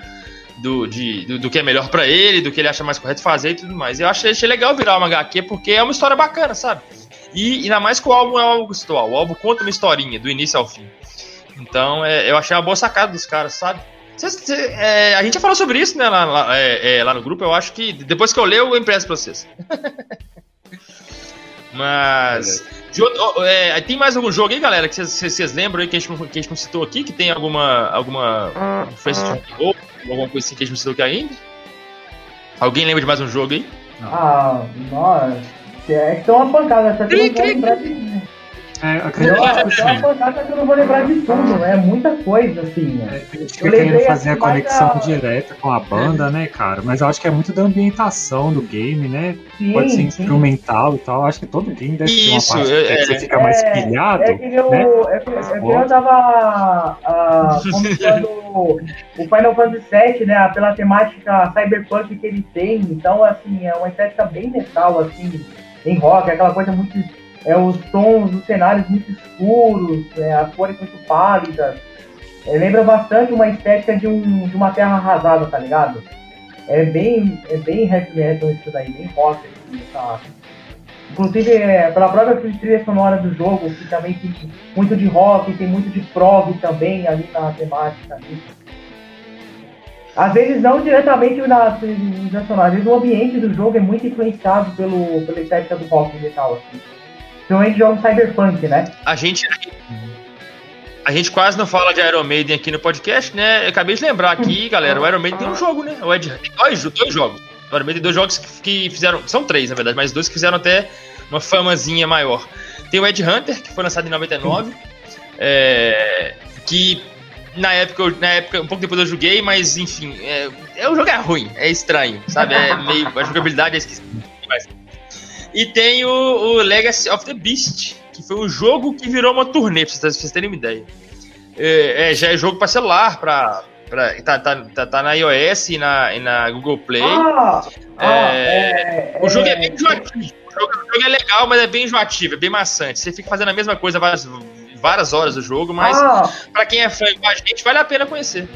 do, de, do, do, que é melhor para ele, do que ele acha mais correto fazer e tudo mais. Eu achei, achei legal virar uma HQ porque é uma história bacana, sabe? E ainda mais que o álbum é álbum gestual, o álbum conta uma historinha do início ao fim. Então é, eu achei uma boa sacada dos caras, sabe? Cê, cê, é, a gente já falou sobre isso né, lá, lá, é, é, lá no grupo, eu acho que depois que eu ler eu impresso pra vocês. Mas. É, tem mais algum jogo aí, galera, que vocês lembram aí que a, gente, que a gente não citou aqui? Que tem alguma. alguma. ou alguma coisa assim que a gente não citou aqui ainda? Alguém lembra de mais um jogo aí? Ah, nossa. É que tem uma pancada, essa vou lembrar de. É, acredito que assim, que eu não vou lembrar de tudo, né? É muita coisa, assim. Né? É, a gente fica querendo fazer assim, a conexão a... direta com a banda, né, cara? Mas eu acho que é muito da ambientação do game, né? Sim, Pode ser instrumental sim. e tal. Eu acho que todo game deve ter uma parte é, que você fica mais é, pilhado. É que eu, né? é que, é que eu tava uh, comentando o Final Fantasy VII, né? Pela temática cyberpunk que ele tem. Então, assim, é uma estética bem metal, assim, em rock, aquela coisa muito é, os tons dos cenários muito escuros, é, as cores muito pálidas. É, lembra bastante uma estética de, um, de uma terra arrasada, tá ligado? É bem, é bem heavy metal isso daí, bem rock. Assim, tá? Inclusive, é, pela própria trilha sonora do jogo, que também tem muito de rock, tem muito de prog também ali na temática. Ali. Às vezes não diretamente na trilha sonora, às vezes o ambiente do jogo é muito influenciado pelo, pela estética do rock metal. Assim. Principalmente jogos cyberpunk, né? A gente. A gente quase não fala de Iron Maiden aqui no podcast, né? Eu acabei de lembrar aqui, galera, o Iron Maiden tem um jogo, né? O Ed, dois, dois jogos. O Iron Maiden tem dois jogos que, fizeram. São três, na verdade, mas dois que fizeram até uma famazinha maior. Tem o Ed Hunter, que foi lançado em 99. É, que na época, na época, um pouco depois eu joguei, mas enfim, é, é, o jogo é ruim, é estranho, sabe? É meio. A jogabilidade é esquisita. E tem o, o, Legacy of the Beast, que foi um jogo que virou uma turnê, pra vocês, terem uma ideia. É, é, já é jogo para celular, pra, pra, tá, tá, tá, tá, na iOS e na, e na Google Play. Ah, é, ah, é, o jogo é, bem enjoativo. O jogo, o jogo, é legal, mas é bem enjoativo, é bem maçante. Você fica fazendo a mesma coisa várias, várias horas do jogo, mas ah, para quem é fã igual a gente, vale a pena conhecer.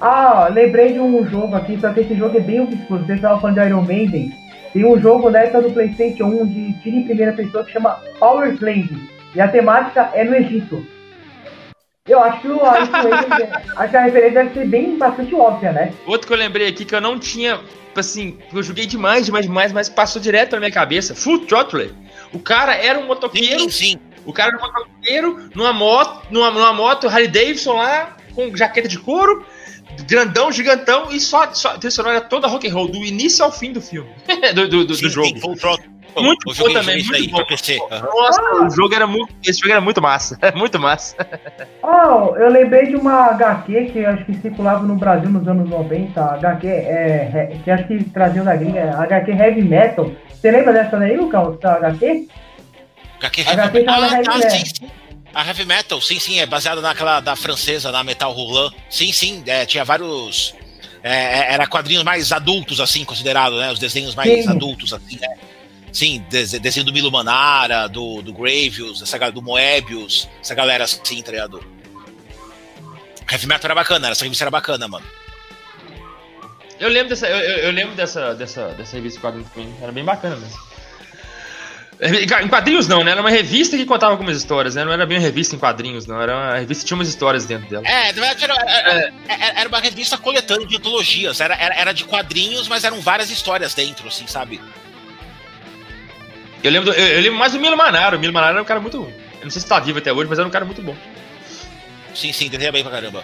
Ah, lembrei de um jogo aqui, só que esse jogo é bem obscuro. Você estava falando de Iron Maiden. Tem um jogo época do PlayStation 1 de tiro em primeira pessoa que chama Power Slave. E a temática é no Egito. Eu acho que, o, acho, que a referência deve ser bem bastante óbvia, né? Outro que eu lembrei aqui que eu não tinha, assim, eu joguei demais, demais, demais, mas passou direto na minha cabeça. Full Throttle. O cara era um motoqueiro. Sim, sim. O cara era um motoqueiro numa moto, numa, numa moto Harley Davidson lá, com jaqueta de couro grandão, gigantão, e só, só a trilha sonora toda rock and roll, do início ao fim do filme. do, do, do, Sim, do jogo. sim, Full Throttle. Muito bom também, muito pra bom. PC. Nossa, o jogo era muito. Esse jogo era muito massa. Muito massa. Oh, eu lembrei de uma HQ que acho que circulava no Brasil nos anos 90, HQ é, que acho que traziam da gringa, HQ Heavy Metal. Você lembra dessa daí, Lucão? Essa HQ? HQ HQ Heavy tava Ah, Heavy tá, Metal. sim, sim. A Heavy Metal, sim, sim, é baseada naquela da francesa, na Metal Roulant. Sim, sim, é, tinha vários. é, era quadrinhos mais adultos, assim, considerado, né? Os desenhos mais Sim. adultos, assim, né? Sim, des- desenho do Milo Manara, do, do Gravius, essa, ga- do Moebius, essa galera assim, tá ligado? Heavy Metal era bacana, essa revista era bacana, mano. Eu lembro dessa, eu, eu- eu lembro dessa, dessa, dessa revista de quadrinhos também. Era bem bacana mesmo. Em quadrinhos não, né? Era uma revista que contava algumas histórias, né? Não era bem uma revista em quadrinhos, não. Era uma revista que tinha umas histórias dentro dela. É, na verdade era, era, era- era uma revista coletânea de antologias, era, era, era de quadrinhos, mas eram várias histórias dentro, assim, sabe? Eu lembro, do- eu, eu lembro mais do Milo Manara. O Milo Manara era um cara muito. Eu não sei se tá vivo até hoje, mas era um cara muito bom. Sim, sim, desenha bem pra caramba.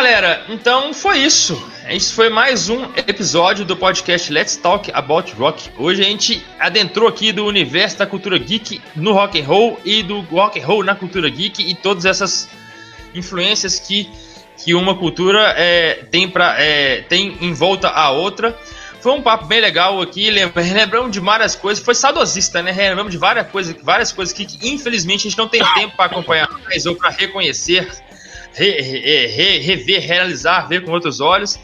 Galera, então foi isso. Esse foi mais um episódio do podcast Let's Talk About Rock. Hoje a gente adentrou aqui do universo da cultura geek no rock and roll e do rock and roll na cultura geek e todas essas influências que, que uma cultura é, tem, pra, é, tem em volta a outra. Foi um papo bem legal aqui, lembra- lembramos de várias coisas, foi saudosista, né? Lembramos de várias coisas, várias coisas aqui que infelizmente a gente não tem tempo para acompanhar mais ou para reconhecer re- re- re- rever, realizar, ver com outros olhos.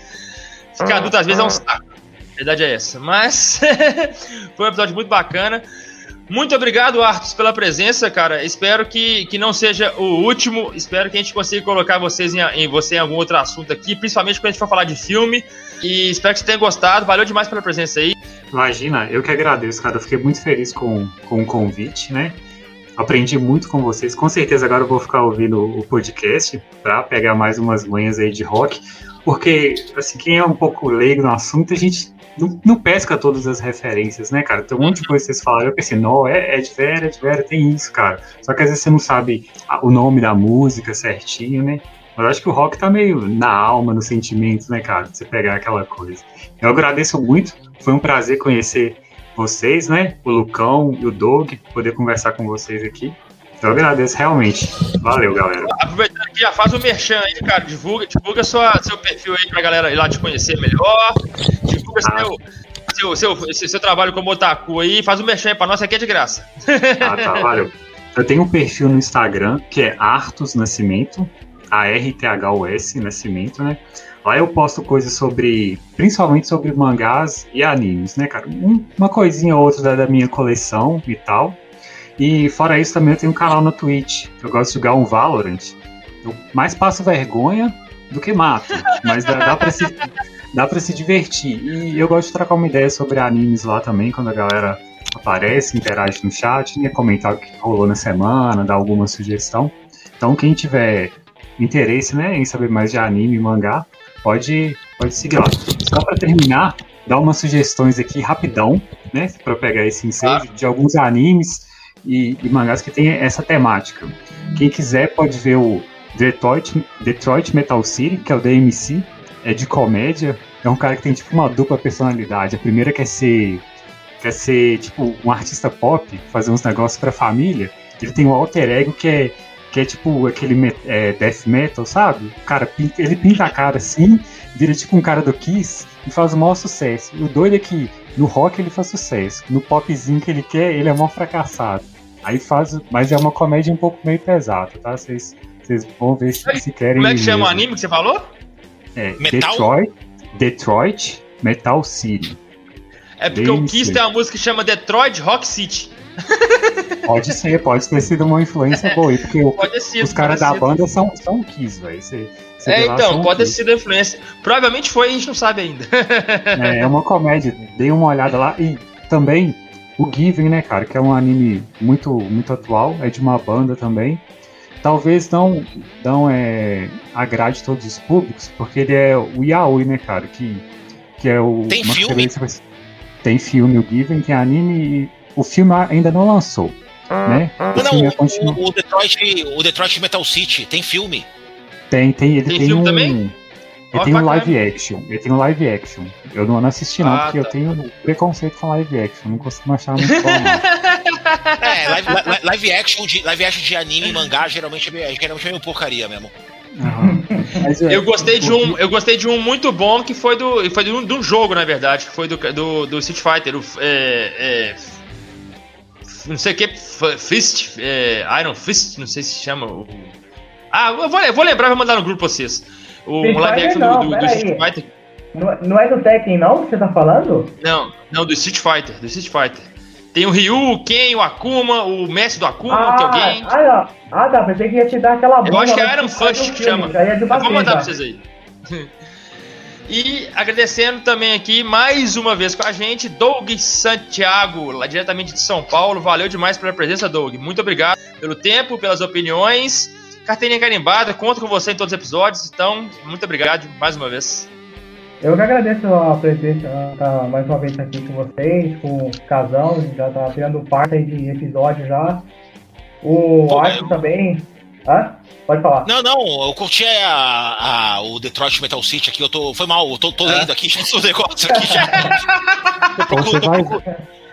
Ficar adulto às vezes é um saco. A verdade é essa. Mas foi um episódio muito bacana. Muito obrigado, Arthur, pela presença, cara. Espero que, que não seja o último. Espero que a gente consiga colocar vocês em, em você em algum outro assunto aqui, principalmente quando a gente for falar de filme. E espero que você tenha gostado. Valeu demais pela presença aí. Imagina, eu que agradeço, cara. Eu fiquei muito feliz com, com o convite, né? Aprendi muito com vocês. Com certeza agora eu vou ficar ouvindo o podcast pra pegar mais umas manhas aí de rock. Porque, assim, quem é um pouco leigo no assunto, a gente não, não pesca todas as referências, né, cara? Tem um monte de coisa que vocês falaram. Eu pensei, não, é, é de vera, é de vera, tem isso, cara. Só que às vezes você não sabe o nome da música certinho, né? Mas acho que o rock tá meio na alma, no sentimento, né, cara? Você pegar aquela coisa. Eu agradeço muito. Foi um prazer conhecer vocês, né? O Lucão e o Doug, poder conversar com vocês aqui. Eu agradeço realmente. Valeu, galera. Aproveitando aqui, já faz o merchan aí, cara. Divulga, divulga sua, seu perfil aí pra galera ir lá te conhecer melhor. Divulga Ah. seu, seu, seu, seu, seu trabalho como otaku aí. Faz o merchan aí pra nós, aqui é de graça. Ah, tá, valeu. Eu tenho um perfil no Instagram que é Artus Nascimento, A-R-T-H-U-S Nascimento, né? Lá eu posto coisas sobre, principalmente sobre mangás e animes, né, cara? Um- uma coisinha ou outra da, da minha coleção e tal. E fora isso também eu tenho um canal no Twitch. Eu gosto de jogar um Valorant. Eu mais passo vergonha do que mato, mas dá, dá pra se dá para se divertir. E eu gosto de trocar uma ideia sobre animes lá também, quando a galera aparece, interage no chat, né, comentar o que rolou na semana, dar alguma sugestão. Então, quem tiver interesse né, em saber mais de anime e mangá, pode, pode seguir lá. Só para terminar, dar umas sugestões aqui rapidão, né, para pegar esse ensejo de alguns animes e, e mangás que tem essa temática. Quem quiser pode ver o Detroit, Detroit Metal City, que é o DMC, é de comédia, é um cara que tem tipo uma dupla personalidade. A primeira quer ser quer ser tipo um artista pop, fazer uns negócios pra família. Ele tem um alter ego que é que é tipo aquele é, death metal, sabe? O cara pinta- ele pinta a cara assim, vira tipo um cara do Kiss e faz o maior sucesso. E o doido é que no rock ele faz sucesso, no popzinho que ele quer, ele é mó fracassado. Aí faz, mas é uma comédia um pouco meio pesada, tá? Vocês vão ver se, se querem. Como é que chama o mesmo. anime que você falou? É, Metal? Detroit, Detroit Metal City. É porque o Bem Kiss sei. tem uma música que chama Detroit Rock City. Pode ser, pode ter sido uma influência boa aí, porque o- ser. os caras da ser. banda são, são Kiss, velho. É, então, pode ter sido influência. Provavelmente foi, a gente não sabe ainda. É, é uma comédia, dei uma olhada lá. E também o Given, né, cara, que é um anime muito, muito atual, é de uma banda também. talvez não, não é, agrade todos os públicos, porque ele é o yaoi, né, cara? Que, que é o. Tem filme? Tem filme, o Given, tem anime e o filme ainda não lançou. Né? O não, não, continua... o, Detroit, o Detroit Metal City tem filme. Tem, tem, ele tem, tem filme um, também? Ele tem um live action. Ele tem um live action. Eu não assisti, não, ah, porque tá. eu tenho preconceito com live action. Não costumo achar muito bom. é, live, live, action de, live action de anime e mangá geralmente é, geralmente é meio porcaria mesmo. Uhum. É, eu gostei de um, eu gostei de um muito bom que foi do, foi de um, de um jogo na verdade, que foi do do, do Street Fighter, o, é, é, não sei o que, Fist, é, Iron Fist, não sei se chama. O, ah, eu vou, eu vou lembrar, vou mandar no grupo pra vocês. O Street live action não, do, do, do Street Fighter. Não, não é do Tekken não que você tá falando? Não, não, do Street Fighter, do Street Fighter. Tem o Ryu, o Ken, o Akuma, o mestre do Akuma, ah, tem alguém. Ah, ah, tá, pensei que ia te dar aquela bomba. Eu acho que é Iron Fist que chama. Eu vou mandar pra vocês aí. E agradecendo também aqui mais uma vez com a gente, Doug Santiago, lá diretamente de São Paulo. Valeu demais pela presença, Doug. Muito obrigado pelo tempo, pelas opiniões. Carteirinha carimbada, conto com você em todos os episódios. Então, muito obrigado mais uma vez. Eu que agradeço a presença, tá mais uma vez aqui com vocês, com o Casão, já tá tirando parte de episódio já. O Arthur também. Hã? Pode falar. Não, não, eu curti a, a, o Detroit Metal City aqui, eu tô. Foi mal, eu tô, tô lendo aqui já o negócio aqui já. Você vai...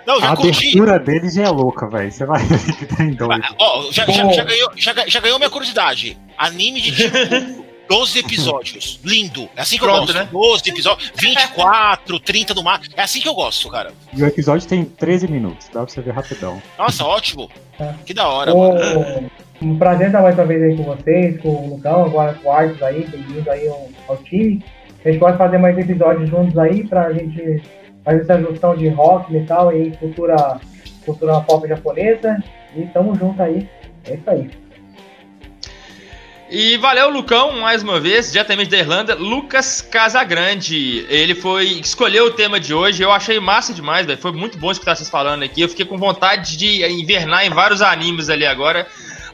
Não, já a curti. abertura dele já é louca, velho. Você vai ver que tem doido. Ó, já, já, já, ganhou, já, já ganhou minha curiosidade. Anime de tipo 12 episódios. Lindo. É assim que Pronto, eu gosto. Né? 12 episódios, 24, 30 no mar. É assim que eu gosto, cara. E o episódio tem 13 minutos, dá pra você ver rapidão. Nossa, ótimo. É. Que da hora, o... mano. Um prazer estar mais uma vez aí com vocês, com o Lucão, agora com o Arthur aí, bem-vindo aí ao, ao, time. A gente pode fazer mais episódios juntos aí pra gente fazer essa junção de rock, metal e cultura, cultura pop japonesa. E tamo junto aí. É isso aí. E valeu, Lucão, mais uma vez, diretamente da Irlanda, Lucas Casagrande. Ele foi escolheu o tema de hoje, eu achei massa demais, véio. foi muito bom escutar vocês falando aqui. Eu fiquei com vontade de invernar em vários animes ali agora,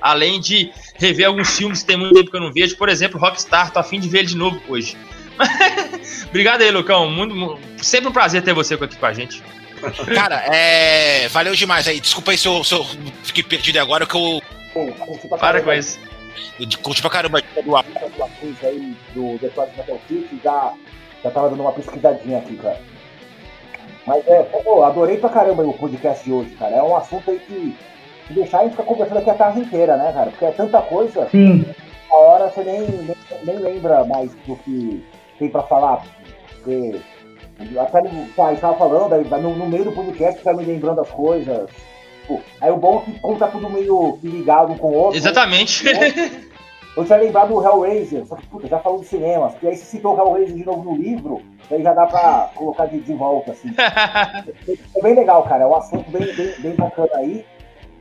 além de rever alguns filmes que tem muito tempo que eu não vejo, por exemplo, Rockstar, tô afim de ver ele de novo hoje. Obrigado aí, Lucão, muito, sempre um prazer ter você aqui com a gente. Cara, é. Valeu demais aí. Desculpa aí se eu, se eu fiquei perdido agora que eu. Para com isso. Curti pra caramba. Do aí do Detroit Metal City, já, já tava dando uma pesquisadinha aqui, cara. Mas é, pô, adorei pra caramba o podcast de hoje, cara. É um assunto aí que se deixar a gente ficar conversando aqui a tarde inteira, né, cara? Porque é tanta coisa. Sim. A hora você nem, nem, nem lembra mais do que tem pra falar. Porque até o pai estava falando, aí, no, no meio do podcast, tá me lembrando as coisas Tipo, aí o bom é que como tá tudo meio ligado um com o outro. Exatamente. Né? Eu tinha lembrado do Hellraiser, só que puta, já falou de cinema. E aí se citou o Hellraiser de novo no livro, aí já dá pra colocar de, de volta, assim. é bem legal, cara. É um assunto bem, bem, bem bacana aí.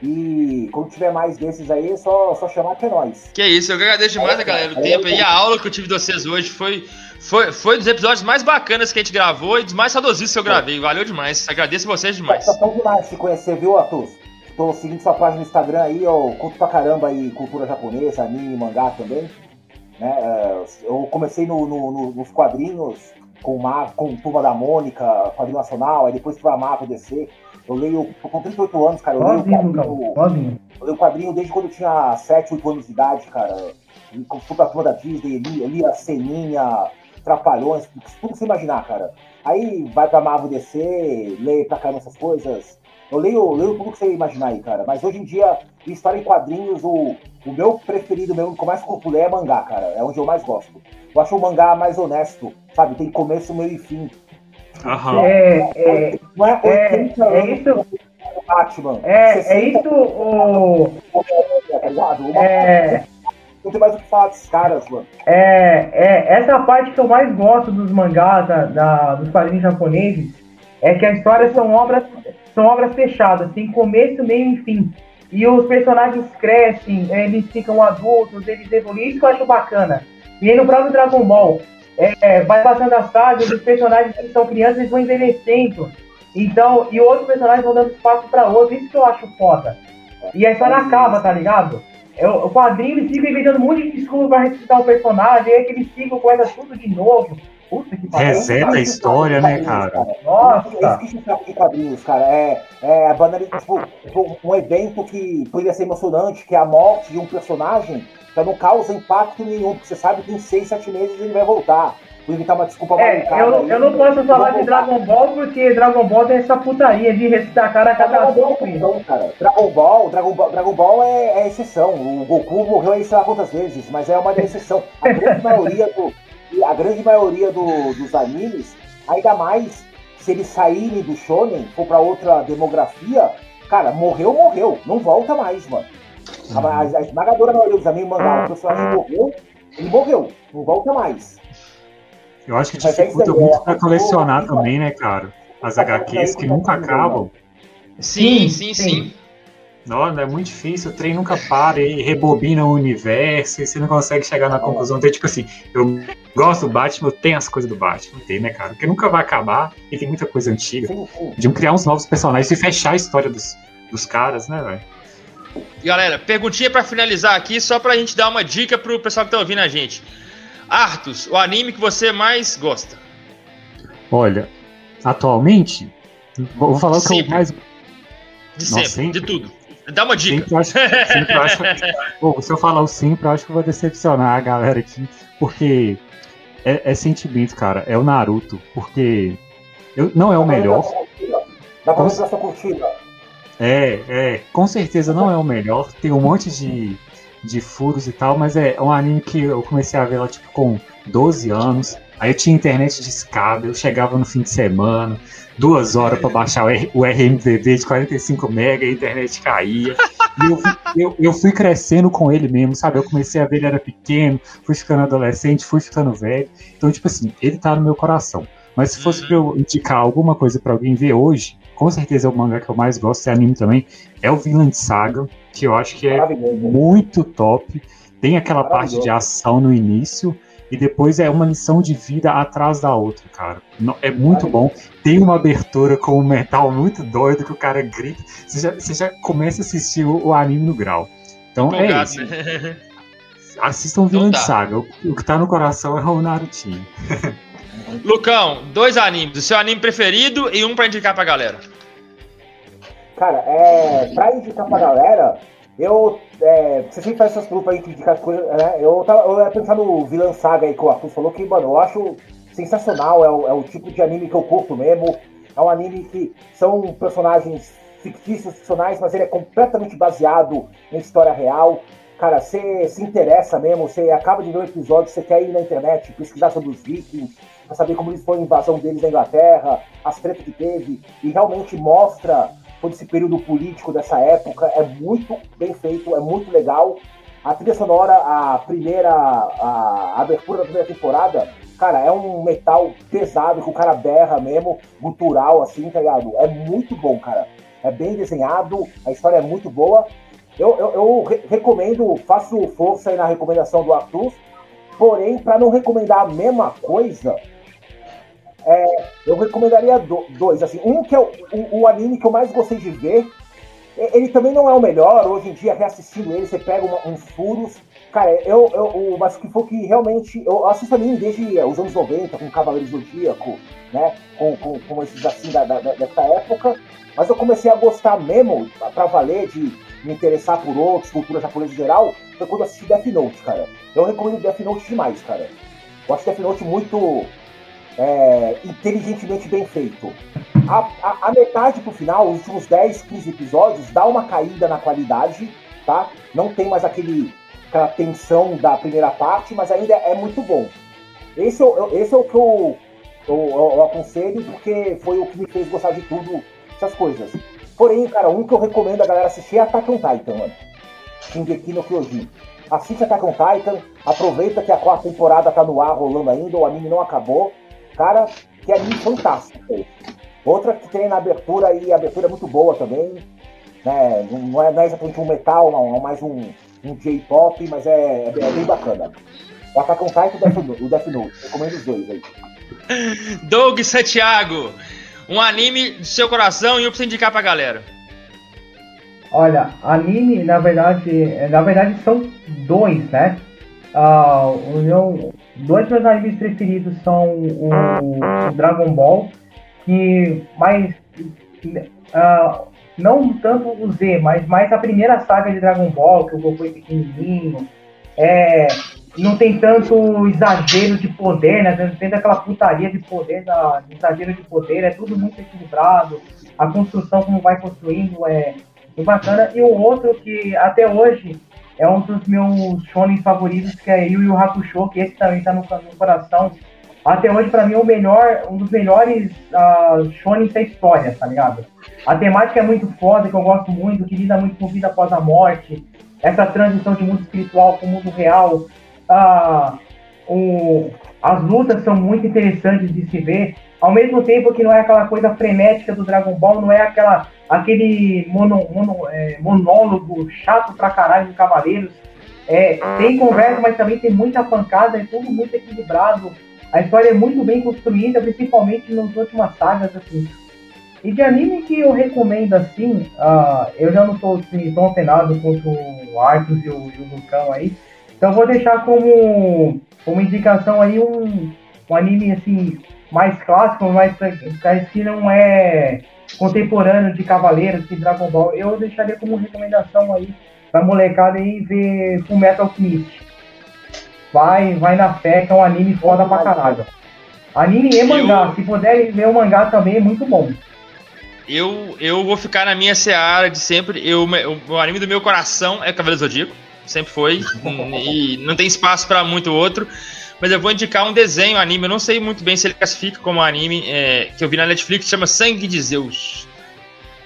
E quando tiver mais desses aí, é só, só chamar que é nós. Que isso, eu agradeço demais, é, galera, o tempo. E a aula que eu tive de vocês hoje foi, foi, foi dos episódios mais bacanas que a gente gravou e dos mais saudosistas que eu gravei. Valeu demais. Agradeço vocês demais. Tá tão demais se conhecer, viu, Atus? Tô seguindo sua página no Instagram aí, eu curto pra caramba aí cultura japonesa, anime, mangá também. Né? É, eu comecei no, no, no, nos quadrinhos com, Mar, com Turma da Mônica, quadrinho nacional, aí depois fui a Marvel DC. Eu leio, tô com 38 anos, cara. Eu leio, quadrinho, quadrinho. eu leio quadrinho desde quando eu tinha 7, 8 anos de idade, cara. Com a turma da Disney, lia, lia Seninha, Trapalhões, tudo que você imaginar, cara. Aí vai pra Marvel DC, lê pra caramba essas coisas. Eu leio, leio tudo que você imaginar aí, cara. Mas hoje em dia, história em quadrinhos, o, o meu preferido, meu que eu mais popular é mangá, cara. É onde eu mais gosto. Eu acho o mangá mais honesto, sabe? Tem começo, meio e fim. Aham. É, é, é, é, é isso. Batman. É, é isso o. Tá é. Não tem mais o que falar desses caras, mano. É, é, essa é parte que eu mais gosto dos mangás, da, da dos quadrinhos japoneses, é que as histórias são obras são obras fechadas, tem começo, meio e fim. E os personagens crescem, eles ficam adultos, eles evoluem, isso que eu acho bacana. E aí no próprio Dragon Ball, é, vai passando as sagas, os personagens que são crianças eles vão envelhecendo. Então, e outros personagens vão dando espaço para outros, isso que eu acho foda. E a história acaba, tá ligado? eu, o quadrinho eles ficam inventando um monte de desculpa pra ressuscitar o personagem, aí aquele ciclo começa tudo de novo. Puta que pariu. Reseta a história, né, cara? cara? Nossa! Isso que quadrinhos, cara. É, é a banda, tipo, tipo, um evento que poderia ser emocionante, que é a morte de um personagem, que não causa impacto nenhum, porque você sabe que em seis, sete meses ele vai voltar por evitar uma desculpa é, eu, aí, eu não posso falar de Dragon Ball porque Dragon Ball tem essa putaria de ressuscitar a cara a cada Dragon Ball, então, cara. Dragon Ball, Dragon Ball, Dragon Ball é, é, exceção. O Goku morreu aí sei lá quantas vezes, mas é uma exceção. A grande maioria, do, a grande maioria do, dos animes, ainda mais se eles saírem do shonen, for pra outra demografia, cara, morreu, morreu. Não volta mais, mano. A, a, a esmagadora maioria dos animes mangá, o personagem morreu, ele morreu. Não volta mais. Eu acho que dificulta muito para colecionar também, né, cara? As HQs que nunca acabam. Sim, sim, sim. Não, é muito difícil, o trem nunca para e rebobina o universo e você não consegue chegar na conclusão. Então, tipo assim, eu gosto do Batman, eu tenho as coisas do Batman, tem, né, cara? Porque nunca vai acabar e tem muita coisa antiga. De criar uns novos personagens e fechar a história dos, dos caras, né, velho? Galera, perguntinha para finalizar aqui, só pra gente dar uma dica pro pessoal que tá ouvindo a gente. Artus, o anime que você mais gosta? Olha, atualmente, vou falar o que eu mais. De sempre, sempre, de tudo. Dá uma dica. Sempre acho, sempre acho, bom, se eu falar o sempre, eu acho que eu vou decepcionar a galera aqui, porque é, é sentimento, cara. É o Naruto, porque eu, não é o melhor. Dá pra ver sua curtida. É, é, com certeza não é o melhor. Tem um monte de de furos e tal, mas é um anime que eu comecei a ver lá tipo com 12 anos. Aí eu tinha internet de escada, eu chegava no fim de semana, duas horas para baixar o, RMVB de 45 mega, a internet caía. E eu, eu, eu, fui crescendo com ele mesmo, sabe? Eu comecei a ver ele era pequeno, fui ficando adolescente, fui ficando velho. Então, tipo assim, ele tá no meu coração. Mas se fosse pra eu indicar alguma coisa para alguém ver hoje, com certeza é o mangá que eu mais gosto, é anime também, é o Vinland Saga, que eu acho que é muito top. Tem aquela parte de ação no início e depois é uma lição de vida atrás da outra, cara. É muito bom. Tem uma abertura com um metal muito doido que o cara grita. Você já, você já começa a assistir o, o anime no grau. Então é isso. Né? Assistam então Vinland tá. Saga. O, o, que tá no coração é o Narutinho. Lucão, dois animes. O seu anime preferido e um pra indicar pra galera. Cara, é, pra indicar pra galera, eu. É, você sempre faz essas perguntas aí de indicar as coisas, né? Eu, tava, eu ia pensar no Vilã Saga aí que o Arthur falou, que, mano, eu acho sensacional. É o, é o tipo de anime que eu curto mesmo. É um anime que são personagens fictícios, ficcionais, mas ele é completamente baseado em história real. Cara, você se interessa mesmo, você acaba de ver o um episódio, você quer ir na internet pesquisar sobre os vikings, para saber como eles foram a invasão deles na Inglaterra, as tretas que teve, e realmente mostra todo esse período político dessa época. É muito bem feito, é muito legal. A trilha sonora, a primeira, a, abertura da primeira temporada, cara, é um metal pesado que o cara berra mesmo, gutural, assim, tá ligado? É muito bom, cara. É bem desenhado, a história é muito boa. Eu, eu, eu re recomendo, faço força aí na recomendação do Arthur, porém, para não recomendar a mesma coisa, é, eu recomendaria do, dois. Assim, um que é o, o, o, anime que eu mais gostei de ver. Ele também não é o melhor. Hoje em dia, reassistindo ele, você pega uns furos. Cara, eu, eu, mas que foi que realmente. Eu assisto anime desde os anos 90, com Cavaleiros do Zodíaco, né? Com, com, com esses assim da, da, dessa época. Mas eu comecei a gostar mesmo, pra valer, de me interessar por outros, cultura japonesa em geral, foi quando eu assisti Death Note, cara. Eu recomendo Death Note demais, cara. Eu acho Death Note muito é, inteligentemente bem feito. A, a, a, metade pro final, os últimos 10, 15 episódios, dá uma caída na qualidade, tá? Não tem mais aquele, aquela tensão da primeira parte, mas ainda é muito bom. Esse, é esse é o que eu, eu, eu, aconselho, porque foi o que me fez gostar de tudo, essas coisas. Porém, cara, um que eu recomendo a galera assistir é Attack on Titan, mano. Shingeki no Kyojin. Assiste Attack on Titan, aproveita que a quarta temporada tá no ar rolando ainda, o anime não acabou. Cara, que anime fantástico. Outra que tem na abertura e a abertura é muito boa também. Né? Não, é, não é exatamente um metal, não, é mais um, um J-pop, mas é, é, bem bacana. O Attack on Titan e o Death Note. Recomendo os dois aí. Doug Santiago, um anime do seu coração e eu preciso indicar pra galera. Olha, anime, na verdade, na verdade são dois, né? Uh, o meu, dois meus animes preferidos são o, o Dragon Ball, que mais uh, não tanto o Z, mas mais a primeira saga de Dragon Ball, que o Goku é pequenininho, é, não tem tanto exagero de poder, né? Não tem aquela putaria de poder, da, exagero de poder, é tudo muito equilibrado. A construção, como vai construindo, é, é bacana. E o outro que até hoje é um dos meus shonen favoritos, que é Yu Yu Hakusho, que esse também tá no, no coração. Até hoje, para mim, é o melhor, um dos melhores uh, shonen da história, tá ligado? A temática é muito foda, que eu gosto muito, que lida muito com vida após a morte, essa transição de mundo espiritual para o mundo real. Uh, o, as lutas são muito interessantes de se ver, ao mesmo tempo que não é aquela coisa frenética do Dragon Ball, não é aquela aquele mono, mono, é, monólogo chato pra caralho do Cavaleiros. É, tem conversa, mas também tem muita pancada, é tudo muito equilibrado. A história é muito bem construída, principalmente nas últimas sagas, assim. E de anime que eu recomendo, assim, uh, eu já não estou assim, tão apenado quanto o Arthur e o, e o Lucão aí, então vou deixar como, como indicação aí um, um anime, assim, mais clássico, mas que não é contemporâneo de Cavaleiros, de Dragon Ball, eu deixaria como recomendação aí pra molecada aí ver Full Metal Alchemist. Vai, vai na fé, que é um anime foda pra caralho. Anime e mangá, eu... se puderem ver o mangá também é muito bom. Eu, eu vou ficar na minha seara de sempre. Eu, o, o anime do meu coração é Cavaleiro Zodíaco, sempre foi, e não tem espaço para muito outro mas eu vou indicar um desenho, anime. Eu não sei muito bem se ele classifica como anime, é, que eu vi na Netflix, chama Sangue de Zeus.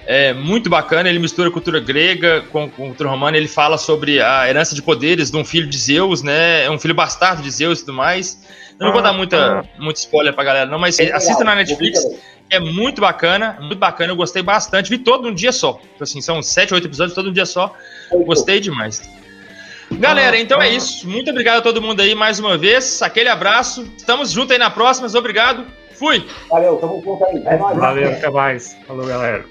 É muito bacana, ele mistura cultura grega com, com cultura romana, ele fala sobre a herança de poderes de um filho de Zeus, né? É um filho bastardo de Zeus e tudo mais. Eu não vou dar muita, muito spoiler pra galera, não, mas assista na Netflix. É muito bacana, muito bacana, eu gostei bastante. Vi todo um dia só. Assim, são sete, oito episódios todo um dia só. Gostei demais. Galera, então é isso. Muito obrigado a todo mundo aí mais uma vez. Aquele abraço. Estamos juntos aí na próxima. Obrigado. Fui. Valeu, tamo junto aí. É Valeu, até mais. Falou, galera.